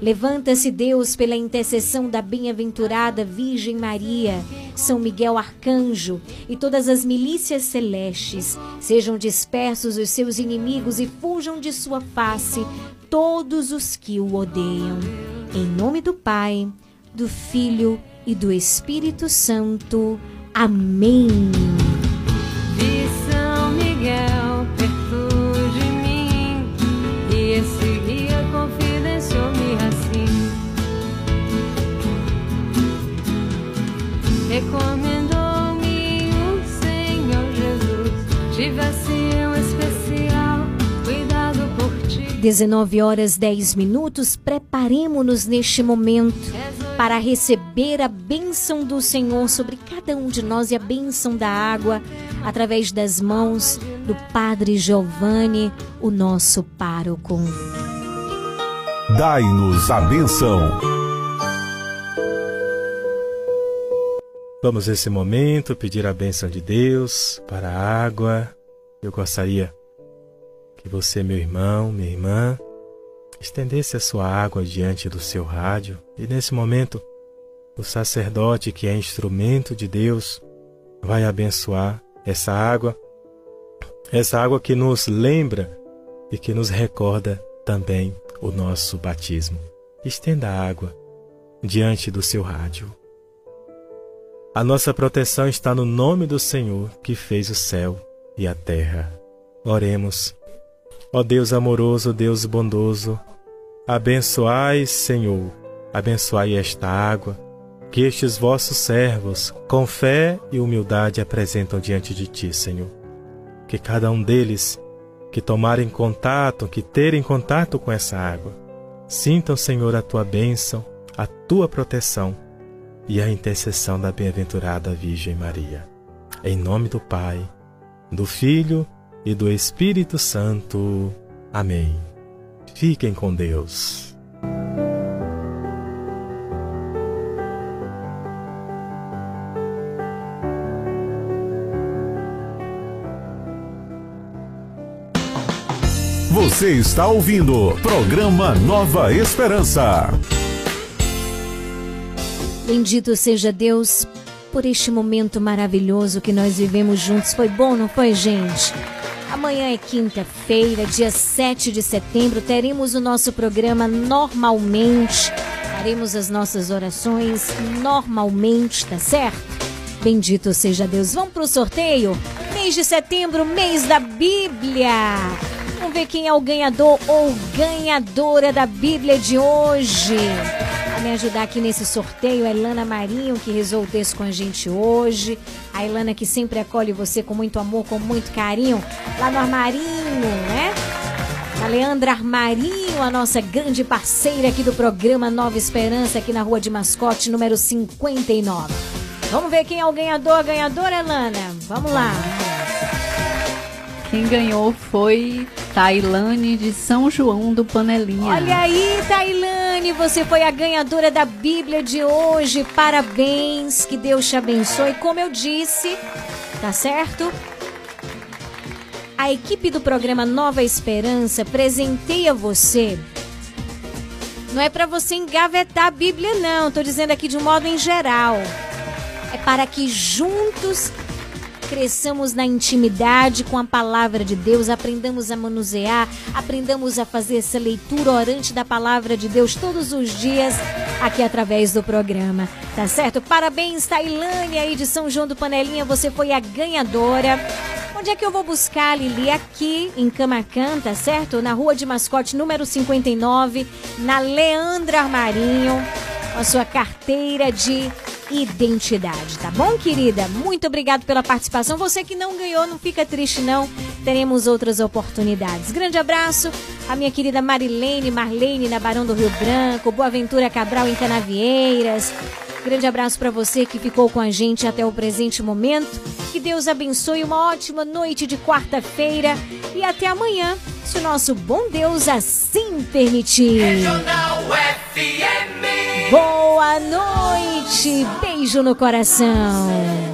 Levanta-se Deus pela intercessão da bem-aventurada Virgem Maria, São Miguel Arcanjo e todas as milícias celestes. Sejam dispersos os seus inimigos e fujam de sua face todos os que o odeiam. Em nome do Pai, do Filho e do Espírito Santo. Amém. 19 horas 10 minutos, preparemos-nos neste momento para receber a bênção do Senhor sobre cada um de nós e a bênção da água através das mãos do Padre Giovanni, o nosso pároco.
Dai-nos a benção.
Vamos nesse momento pedir a bênção de Deus para a água. Eu gostaria que você, meu irmão, minha irmã, estendesse a sua água diante do seu rádio e nesse momento o sacerdote, que é instrumento de Deus, vai abençoar essa água, essa água que nos lembra e que nos recorda também o nosso batismo. Estenda a água diante do seu rádio. A nossa proteção está no nome do Senhor que fez o céu e a terra. Oremos. Ó Deus amoroso, Deus bondoso, abençoai, Senhor, abençoai esta água que estes vossos servos, com fé e humildade, apresentam diante de ti, Senhor. Que cada um deles que tomarem contato, que terem contato com essa água, sintam, Senhor, a tua bênção, a tua proteção e a intercessão da bem-aventurada Virgem Maria. Em nome do Pai, do Filho e do Espírito Santo. Amém. Fiquem com Deus.
Você está ouvindo programa Nova Esperança.
Bendito seja Deus por este momento maravilhoso que nós vivemos juntos. Foi bom, não foi, gente? Amanhã é quinta-feira, dia 7 de setembro, teremos o nosso programa normalmente. Faremos as nossas orações normalmente, tá certo? Bendito seja Deus. Vamos pro sorteio? Mês de setembro, mês da Bíblia. Vamos ver quem é o ganhador ou ganhadora da Bíblia de hoje. Me ajudar aqui nesse sorteio, a Ilana Marinho, que rezou o texto com a gente hoje. A Ilana que sempre acolhe você com muito amor, com muito carinho, lá no armarinho, né? A Leandra Armarinho, a nossa grande parceira aqui do programa Nova Esperança, aqui na Rua de Mascote, número 59. Vamos ver quem é o ganhador, ganhadora, Ilana? Vamos lá.
Quem ganhou foi Tailane de São João do Panelinha.
Olha aí, Tailane, você foi a ganhadora da Bíblia de hoje. Parabéns, que Deus te abençoe. Como eu disse, tá certo? A equipe do programa Nova Esperança presenteia você. Não é para você engavetar a Bíblia, não. Tô dizendo aqui de um modo em geral. É para que juntos cresçamos na intimidade com a palavra de Deus, aprendamos a manusear, aprendamos a fazer essa leitura orante da palavra de Deus todos os dias aqui através do programa, tá certo? Parabéns, Tailândia aí de São João do Panelinha, você foi a ganhadora. Onde é que eu vou buscar, Lili? Aqui em Camacan, tá certo? Na rua de mascote número 59, na Leandra Armarinho, com a sua carteira de identidade, tá bom, querida? Muito obrigado pela participação. Você que não ganhou, não fica triste não. Teremos outras oportunidades. Grande abraço a minha querida Marilene, Marlene na Barão do Rio Branco, Boaventura Cabral em Canavieiras. Grande abraço para você que ficou com a gente até o presente momento. Que Deus abençoe uma ótima noite de quarta-feira e até amanhã, se o nosso bom Deus assim permitir. Boa noite, beijo no coração.